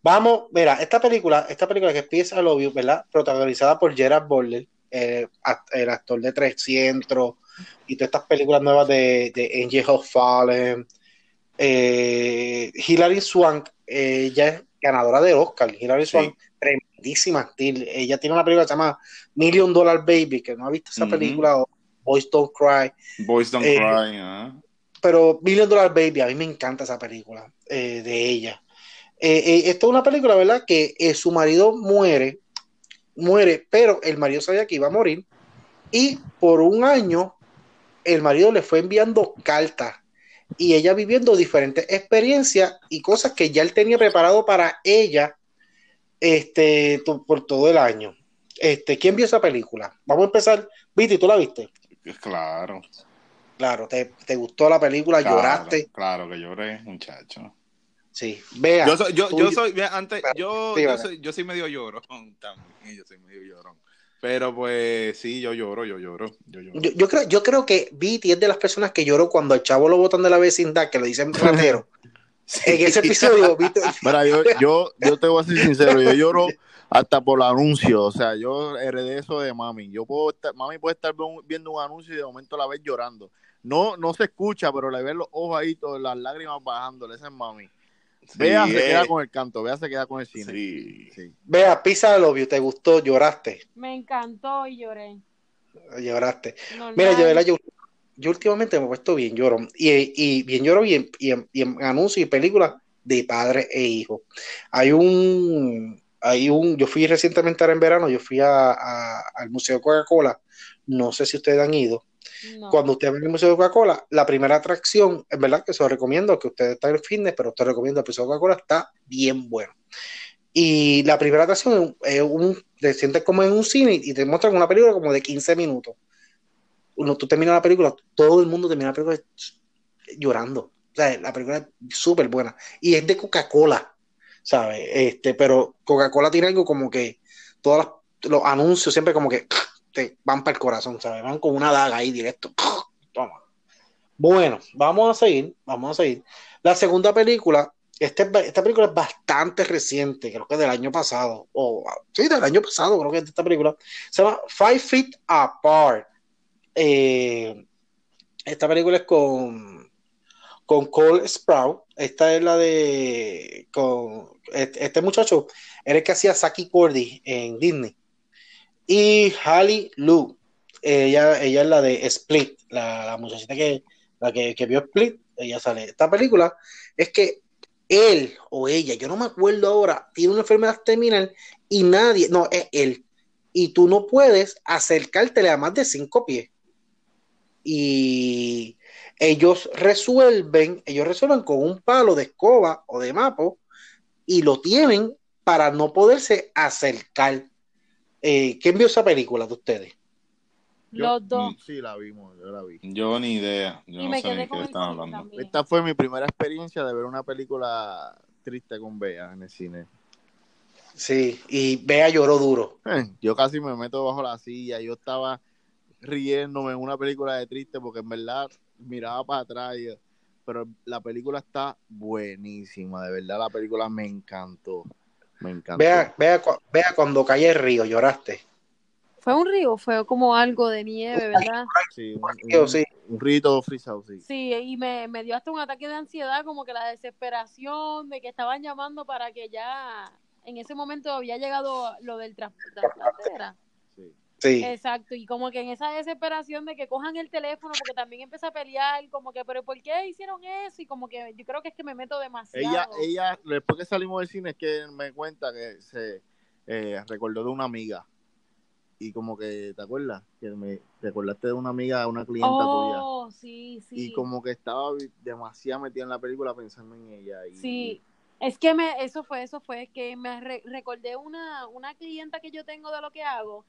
vamos, mira, esta película, esta película que es PS I Love You, ¿verdad? Protagonizada por Gerard Butler, eh, el actor de 300 y todas estas películas nuevas de, de Angel of Fallen. Eh, Hilary Swank, eh, ella es ganadora de Oscar. Hilary Sí. Swank, actriz. Ella tiene una película que se llama Million Dollar Baby, que no ha visto esa película, o Boys Don't Cry, Boys Don't eh, Cry. ah. pero Million Dollar Baby, a mí me encanta esa película eh, de ella. Eh, eh, esto es una película, ¿verdad? Que su marido muere, muere, pero el marido sabía que iba a morir y por un año el marido le fue enviando cartas y ella viviendo diferentes experiencias y cosas que ya él tenía preparado para ella este, por todo el año. Este, ¿Quién vio esa película? Vamos a empezar. Viti, ¿tú la viste? Claro. Claro, ¿te, gustó la película? ¿Lloraste? Claro que lloré, muchacho. Sí, vea. Yo soy, yo, yo soy, antes, yo, yo, soy, yo soy medio llorón también, yo soy medio llorón. Pero pues sí, yo lloro, yo lloro, yo lloro. Yo, creo, yo creo que Viti es de las personas que lloró cuando el chavo lo botan de la vecindad, que le dicen ratero. En ese episodio. Mira, yo, yo, yo te voy a ser sincero, yo lloro hasta por el anuncio, o sea, yo heredé eso de mami. Yo puedo estar, mami puede estar viendo un anuncio y de momento la ves llorando. No, no se escucha, pero le ves los ojos ahí, todas las lágrimas bajándole, esa es mami. Vea, se queda con el canto, Vea, se queda con el cine. Sí. Vea, Pisa obvio, ¿te gustó? ¿Lloraste? Me encantó y lloré. Lloraste. Mira, yo, yo, últimamente me he puesto bien lloro. Y, y bien lloro y en, y, en, anuncios y películas de padre e hijo. Hay un, hay un, yo fui recientemente ahora en verano, yo fui a, al Museo Coca-Cola. No sé si ustedes han ido cuando usted va al Museo de Coca-Cola, la primera atracción, es verdad que se lo recomiendo, que usted está en el fitness, pero usted recomienda el Museo de Coca-Cola, está bien bueno. Y la primera atracción es un, te sientes como en un cine y te muestran una película como de 15 minutos. Uno, tú terminas la película, todo el mundo termina la película llorando. O sea, la película es súper buena. Y es de Coca-Cola, ¿sabes? Este, pero Coca-Cola tiene algo como que todos los anuncios siempre como que te van para el corazón, ¿sabes? Van con una daga ahí directo. Toma. Bueno, vamos a seguir, vamos a seguir. La segunda película, este, esta película es bastante reciente, creo que es del año pasado, o sí, del año pasado, creo que es esta película. Se llama Five Feet Apart. Eh, esta película es con, con Cole Sprout. Esta es la de. Con, este, este muchacho era el que hacía Saki Cordy en Disney y Hallie Lu. Ella, ella es la de Split, la, muchachita que, la que, vio Split, ella sale. Esta película es que él o ella, yo no me acuerdo ahora, tiene una enfermedad terminal y nadie, no, es él. Y tú no puedes acercártele a más de cinco pies. Y ellos resuelven, ellos resuelven con un palo de escoba o de mapo y lo tienen para no poderse acercar. Eh, ¿Quién vio esa película de ustedes? Los dos. Sí, la vimos, yo la vi. Yo ni idea. Yo no sé de qué están hablando. Esta fue mi primera experiencia de ver una película triste con Bea en el cine. Sí, y Bea lloró duro. Eh, yo casi me meto bajo la silla. Yo estaba riéndome en una película de triste porque en verdad miraba para atrás. pero la película está buenísima, de verdad la película me encantó. Me encanta. Vea, vea, vea cuando cae el río, lloraste. Fue un río, fue como algo de nieve, ¿verdad? Sí, un, río, sí. un rito frisado, sí. Sí, y me, me, dio hasta un ataque de ansiedad, como que la desesperación de que estaban llamando para que ya en ese momento había llegado lo del transporte. Exacto, y como que en esa desesperación de que cojan el teléfono, porque también empieza a pelear, como que, pero ¿por qué hicieron eso? Y como que yo creo que es que me meto demasiado. Ella, ella después que salimos del cine, es que me cuenta que se eh, recordó de una amiga. Y como que, ¿te acuerdas? Que me recordaste de una amiga, una clienta oh, sí, sí. Y como que estaba demasiado metida en la película pensando en ella. Y, sí. Es que me, eso fue, eso fue, que me recordé una, una clienta que yo tengo de lo que hago,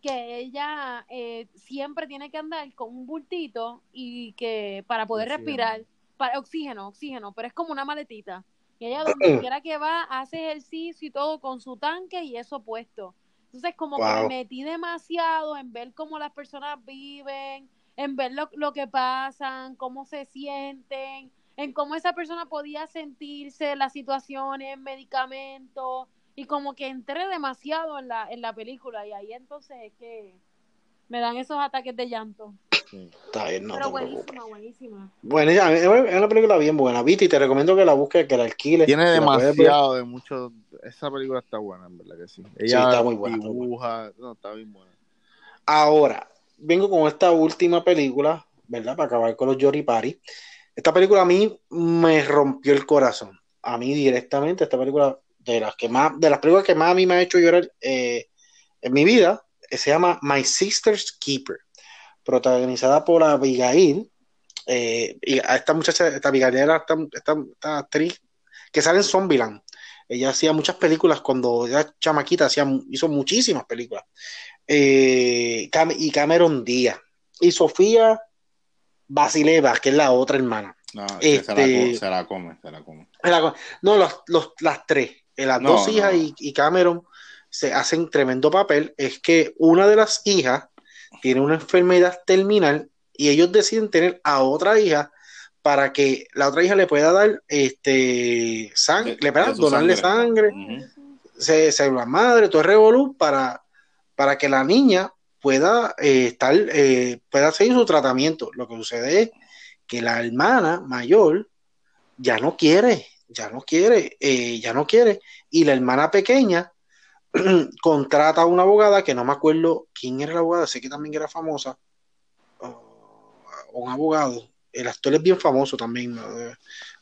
que ella eh, siempre tiene que andar con un bultito y que para poder respirar, para oxígeno, oxígeno, pero es como una maletita. Y ella donde quiera que va, hace ejercicio y todo con su tanque y eso puesto. Entonces como que me metí demasiado en ver cómo las personas viven, en ver lo, lo que pasan, cómo se sienten, en cómo esa persona podía sentirse, las situaciones, medicamentos, y como que entré demasiado en la, en la película y ahí entonces es que me dan esos ataques de llanto. Está bien, no Pero buenísima, buenísima. Bueno, es una película bien buena. Viti, te recomiendo que la busques, que la alquiles. Tiene demasiado de mucho. Esa película está buena, en verdad que sí. Ella está muy buena. Dibuja, no, está bien buena. Ahora, vengo con esta última película, ¿verdad? Para acabar con los Jory Party. Esta película a mí me rompió el corazón. A mí directamente, esta película de las que más, de las películas que más a mí me ha hecho llorar eh, en mi vida, eh, se llama My Sister's Keeper, protagonizada por Abigail, eh, y a esta muchacha, esta Abigail esta, esta, actriz que sale en Zombieland. Ella hacía muchas películas cuando era chamaquita, hacía, hizo muchísimas películas. Eh, y Cameron Díaz. Y Sofía Basileva, que es la otra hermana. No, este, se, la, come, se la come. No, los, los, las tres, eh, las dos hijas y, y, Cameron se hacen tremendo papel. Es que una de las hijas tiene una enfermedad terminal y ellos deciden tener a otra hija para que la otra hija le pueda dar este sangre, le pueda donarle sangre, se, se, la madre, todo el revolú para, para que la niña pueda eh, estar, eh, pueda seguir su tratamiento. Lo que sucede es que la hermana mayor ya no quiere, ya no quiere, eh, ya no quiere, y la hermana pequeña contrata a una abogada que no me acuerdo quién era la abogada, sé que también era famosa, un abogado, el actor es bien famoso también,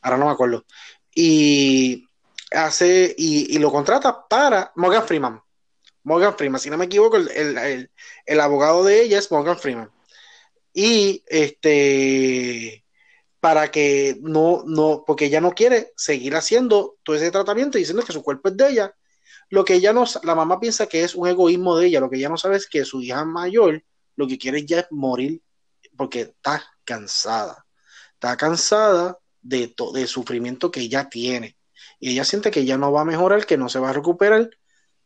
ahora no me acuerdo, y hace, y lo contrata para Morgan Freeman. Morgan Freeman, si no me equivoco, el, abogado de ella es Morgan Freeman. Y este, para que no, no, porque ella no quiere seguir haciendo todo ese tratamiento diciendo que su cuerpo es de ella. Lo que ella no, la mamá piensa que es un egoísmo de ella, lo que ella no sabe es que su hija mayor lo que quiere ya es morir porque está cansada. Está cansada de, de sufrimiento que ella tiene. Y ella siente que ya no va a mejorar, que no se va a recuperar.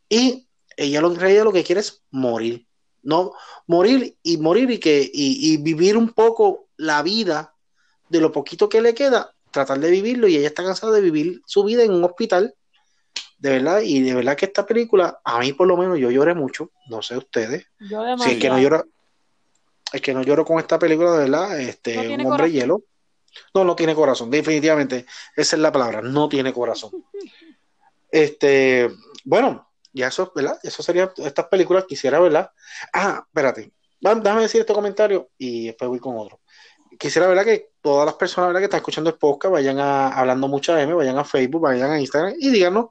Y ella lo, en lo que quiere es morir. No, morir y morir y que y, vivir un poco la vida de lo poquito que le queda, tratar de vivirlo y ella está cansada de vivir su vida en un hospital. De verdad, y de verdad que esta película, a mí por lo menos yo lloré mucho, no sé ustedes. si es que no lloro, es que no lloro con esta película, de verdad, este, un hombre hielo. No, no tiene corazón, definitivamente, esa es la palabra, no tiene corazón. Este, bueno, ya eso, ¿verdad? Eso sería estas películas quisiera, ¿verdad? Ah, espérate. Déjame decir este comentario y después voy con otro. Quisiera, ¿verdad? Que todas las personas. Que están escuchando el podcast vayan a Hablando Mucha M, vayan a Facebook, vayan a Instagram y díganos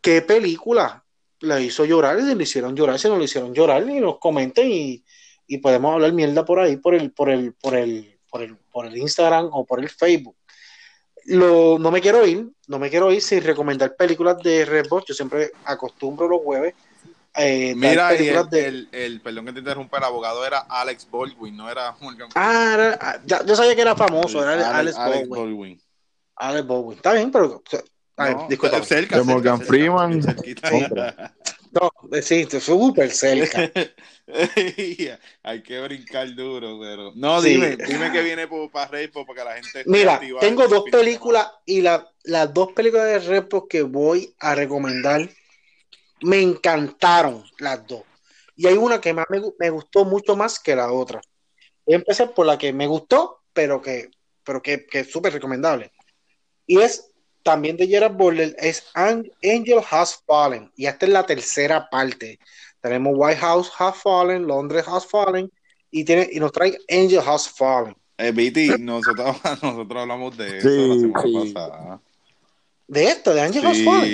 qué película la hizo llorar, si le hicieron llorar, si no le hicieron llorar, y nos comenten y, y podemos hablar mierda por ahí, por el, por el, por el, por el, por el Instagram o por el Facebook no me quiero ir, no me quiero ir sin recomendar películas de Redbox. Yo siempre acostumbro los jueves. Eh, Mira, el, el, perdón que te interrumpa, el abogado era Alex Baldwin, no era Morgan Ah, ah yo sabía que era famoso, era Alex, Baldwin. Alex Baldwin. Está bien, pero. disculpa. de Morgan Freeman. No, sí, súper cerca. Hay que brincar duro, pero. No, dime, dime que viene para Redbox para que la gente. Mira, tengo dos películas y la, las dos películas de Redbox que voy a recomendar me encantaron las dos. Y hay una que más me, me gustó mucho más que la otra. Voy a empezar por la que me gustó, pero que, pero que, que es súper recomendable. Y es también de Gerard Butler, es Angel Has Fallen. Y esta es la tercera parte. Tenemos White House Has Fallen, Londres Has Fallen, y, tiene, y nos trae Angel Has Fallen. Eh, Viti, nosotros, nosotros hablamos de eso la semana pasada. ¿De esto? ¿De Angel Has Fallen?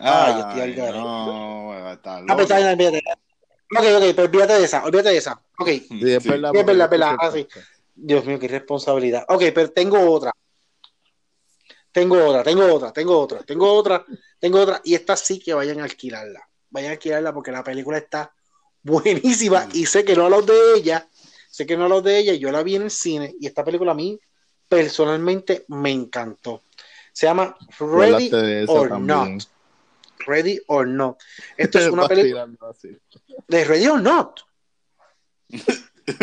Ah, yo estoy al No, está ah, pero está bien, olvídate. Ok, ok, pero olvídate de esa, olvídate de esa. Ok. Sí, es verdad, es verdad, Ah, sí. Dios mío, qué responsabilidad. Ok, pero tengo otra. Tengo otra, tengo otra, tengo otra, tengo otra, tengo otra. Y esta sí que vayan a alquilarla vayan a alquilarla porque la película está buenísima y sé que no los de ella, sé que no los de ella, yo la vi en el cine y esta película a mí personalmente me encantó. Se llama Ready or Not. Ready or Not. Esto es una película de Ready or Not.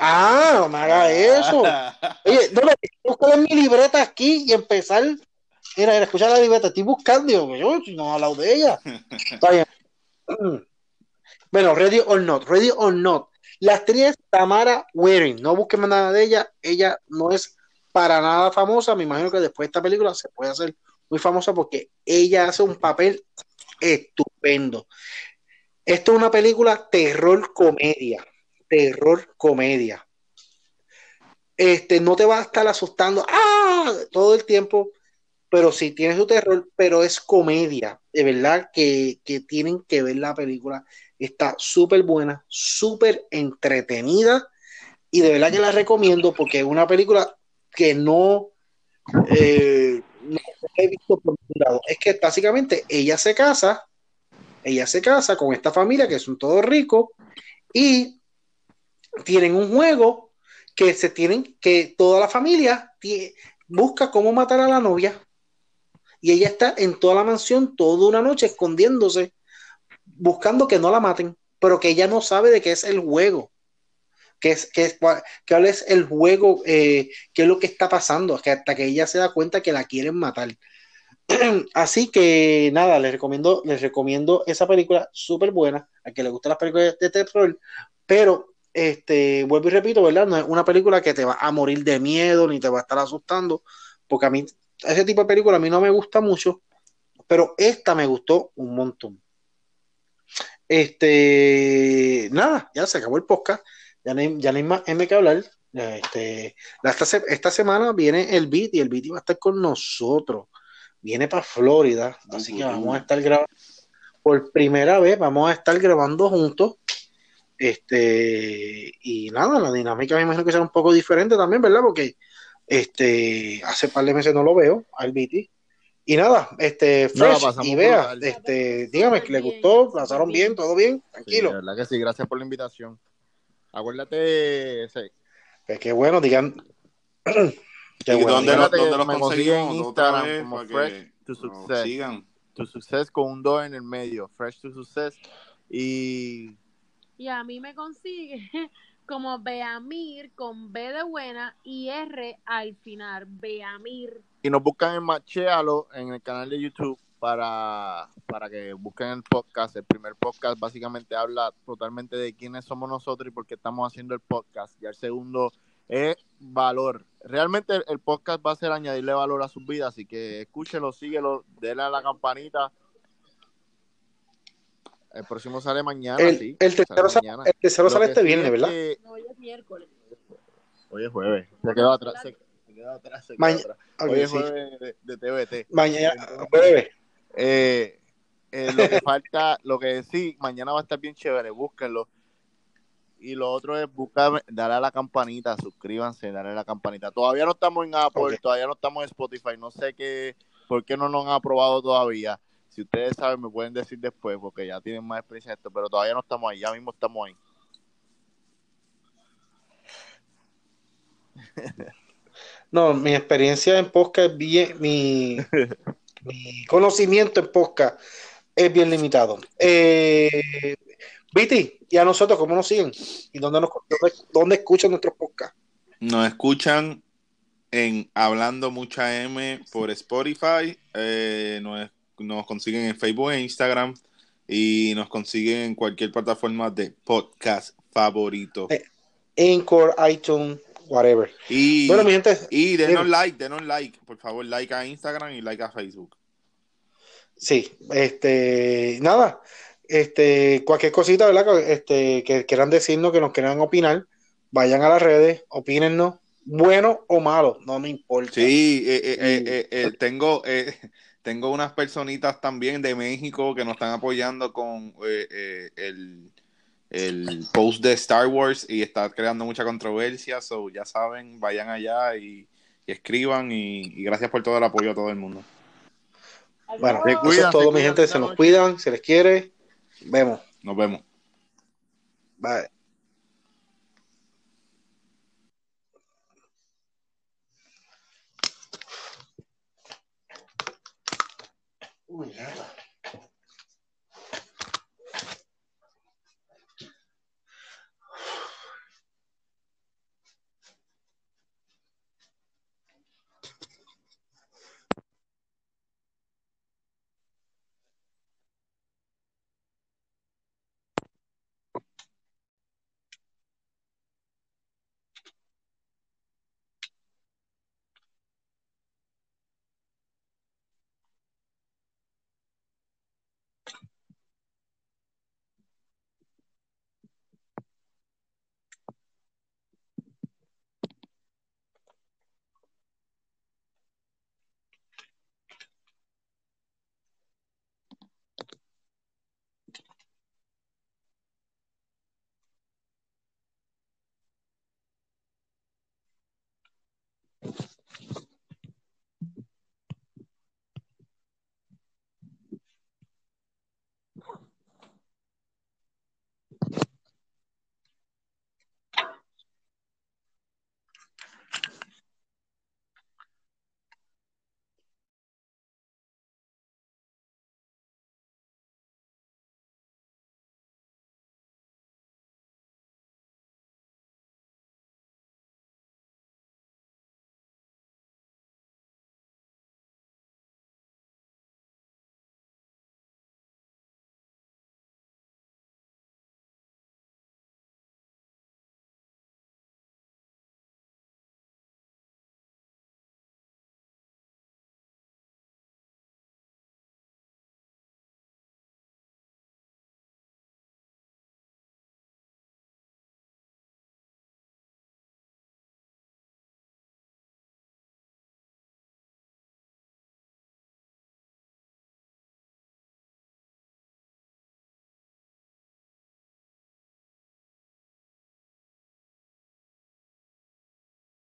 ah, no me haga eso. Oye, no, buscar en mi libreta aquí y empezar Mira, mira, escucha la libreta, estoy buscando, yo, no he hablado de ella. Está bien. Bueno, Ready or Not, Ready or Not. La actriz Tamara Waring, no busquen nada de ella, ella no es para nada famosa, me imagino que después de esta película se puede hacer muy famosa porque ella hace un papel estupendo. Esto es una película terror comedia, terror comedia. Este, no te va a estar asustando ¡ah! todo el tiempo pero sí tiene su terror, pero es comedia. De verdad que, tienen que ver la película. Está súper buena, súper entretenida. y de verdad que la recomiendo porque es una película que no, eh, no he visto por ningún lado. Es que básicamente ella se casa, ella se casa con esta familia que son todos ricos y tienen un juego que se tienen, que toda la familia busca cómo matar a la novia y ella está en toda la mansión toda una noche escondiéndose, buscando que no la maten, pero que ella no sabe de qué es el juego, qué es, qué cuál es el juego, eh, qué es lo que está pasando, que hasta que ella se da cuenta que la quieren matar. Así que nada, les recomiendo, les recomiendo esa película súper buena, a que le gustan las películas de terror, pero este, vuelvo y repito, ¿verdad? No es una película que te va a morir de miedo ni te va a estar asustando, porque a mí ese tipo de película a mí no me gusta mucho, pero esta me gustó un montón. Este, nada, ya se acabó el podcast, ya no hay, ya no hay más M que hablar. Este, esta, esta, semana viene el beat y el beat va a estar con nosotros. Viene para Florida, así que vamos a estar grabando por primera vez, vamos a estar grabando juntos. Este, y nada, la dinámica me imagino que será un poco diferente también, ¿verdad? Porque este, hace par de meses no lo veo, al BT. Y nada, este, Fresh y vea, este, dígame que le gustó, pasaron bien, todo bien, tranquilo. Sí, verdad que sí, gracias por la invitación. Acuérdate, sí. Pues qué bueno, digan. qué bueno. ¿Dónde, lo, ¿dónde los consiguen? En Instagram como Fresh to Success. Sigan. To Success con un 2 en el medio, Fresh to Success. Y. Y a mí me consigue como Beamir con B de buena y R al final, Beamir. Y nos buscan en Machealo en el canal de YouTube para, para que busquen el podcast. El primer podcast básicamente habla totalmente de quiénes somos nosotros y por qué estamos haciendo el podcast. Y el segundo es valor. Realmente el, podcast va a ser añadirle valor a sus vidas, así que escúchelo, síguelo, denle a la campanita el próximo sale mañana, el, sí. El tercero sale, mañana. el tercero sale este viernes, ¿verdad? Que... No, hoy es miércoles. Hoy es jueves. Se quedó atrás. Se, quedó atrás. Se quedó atrás. Hoy okay, es jueves sí. de, de, TVT. Mañana, jueves. Eh, eh, lo que falta, lo que sí, mañana va a estar bien chévere, búsquenlo. Y lo otro es buscar, darle a la campanita, suscríbanse, darle a la campanita. Todavía no estamos en Apple, okay. todavía no estamos en Spotify, no sé qué, por qué no nos han aprobado todavía. Si ustedes saben, me pueden decir después, porque ya tienen más experiencia en esto, pero todavía no estamos ahí, ya mismo estamos ahí. No, mi experiencia en podcast es bien, mi, mi conocimiento en podcast es bien limitado. Eh, Viti, ¿y a nosotros cómo nos siguen? ¿Y dónde, nos, dónde, dónde escuchan nuestros podcasts? Nos escuchan en Hablando Mucha M por Spotify, eh, nos, nos consiguen en Facebook e Instagram y nos consiguen en cualquier plataforma de podcast favorito. Eh, Anchor, iTunes, whatever. Y, bueno, mi gente. Y denos dime. like, denos like, por favor, like a Instagram y like a Facebook. Sí, este, nada, este, cualquier cosita, ¿verdad? Este, que quieran decirnos, que nos quieran opinar, vayan a las redes, opínennos, bueno o malo, no me importa. Sí, eh, eh, eh, tengo, tengo unas personitas también de México que nos están apoyando con el el post de Star Wars y está creando mucha controversia, so ya saben, vayan allá y, y escriban y, y, gracias por todo el apoyo a todo el mundo. Bueno, se cuidan, eso es todo, mi gente. Se nos cuidan, se les quiere. Vemos. Nos vemos. Bye. Uy, nada.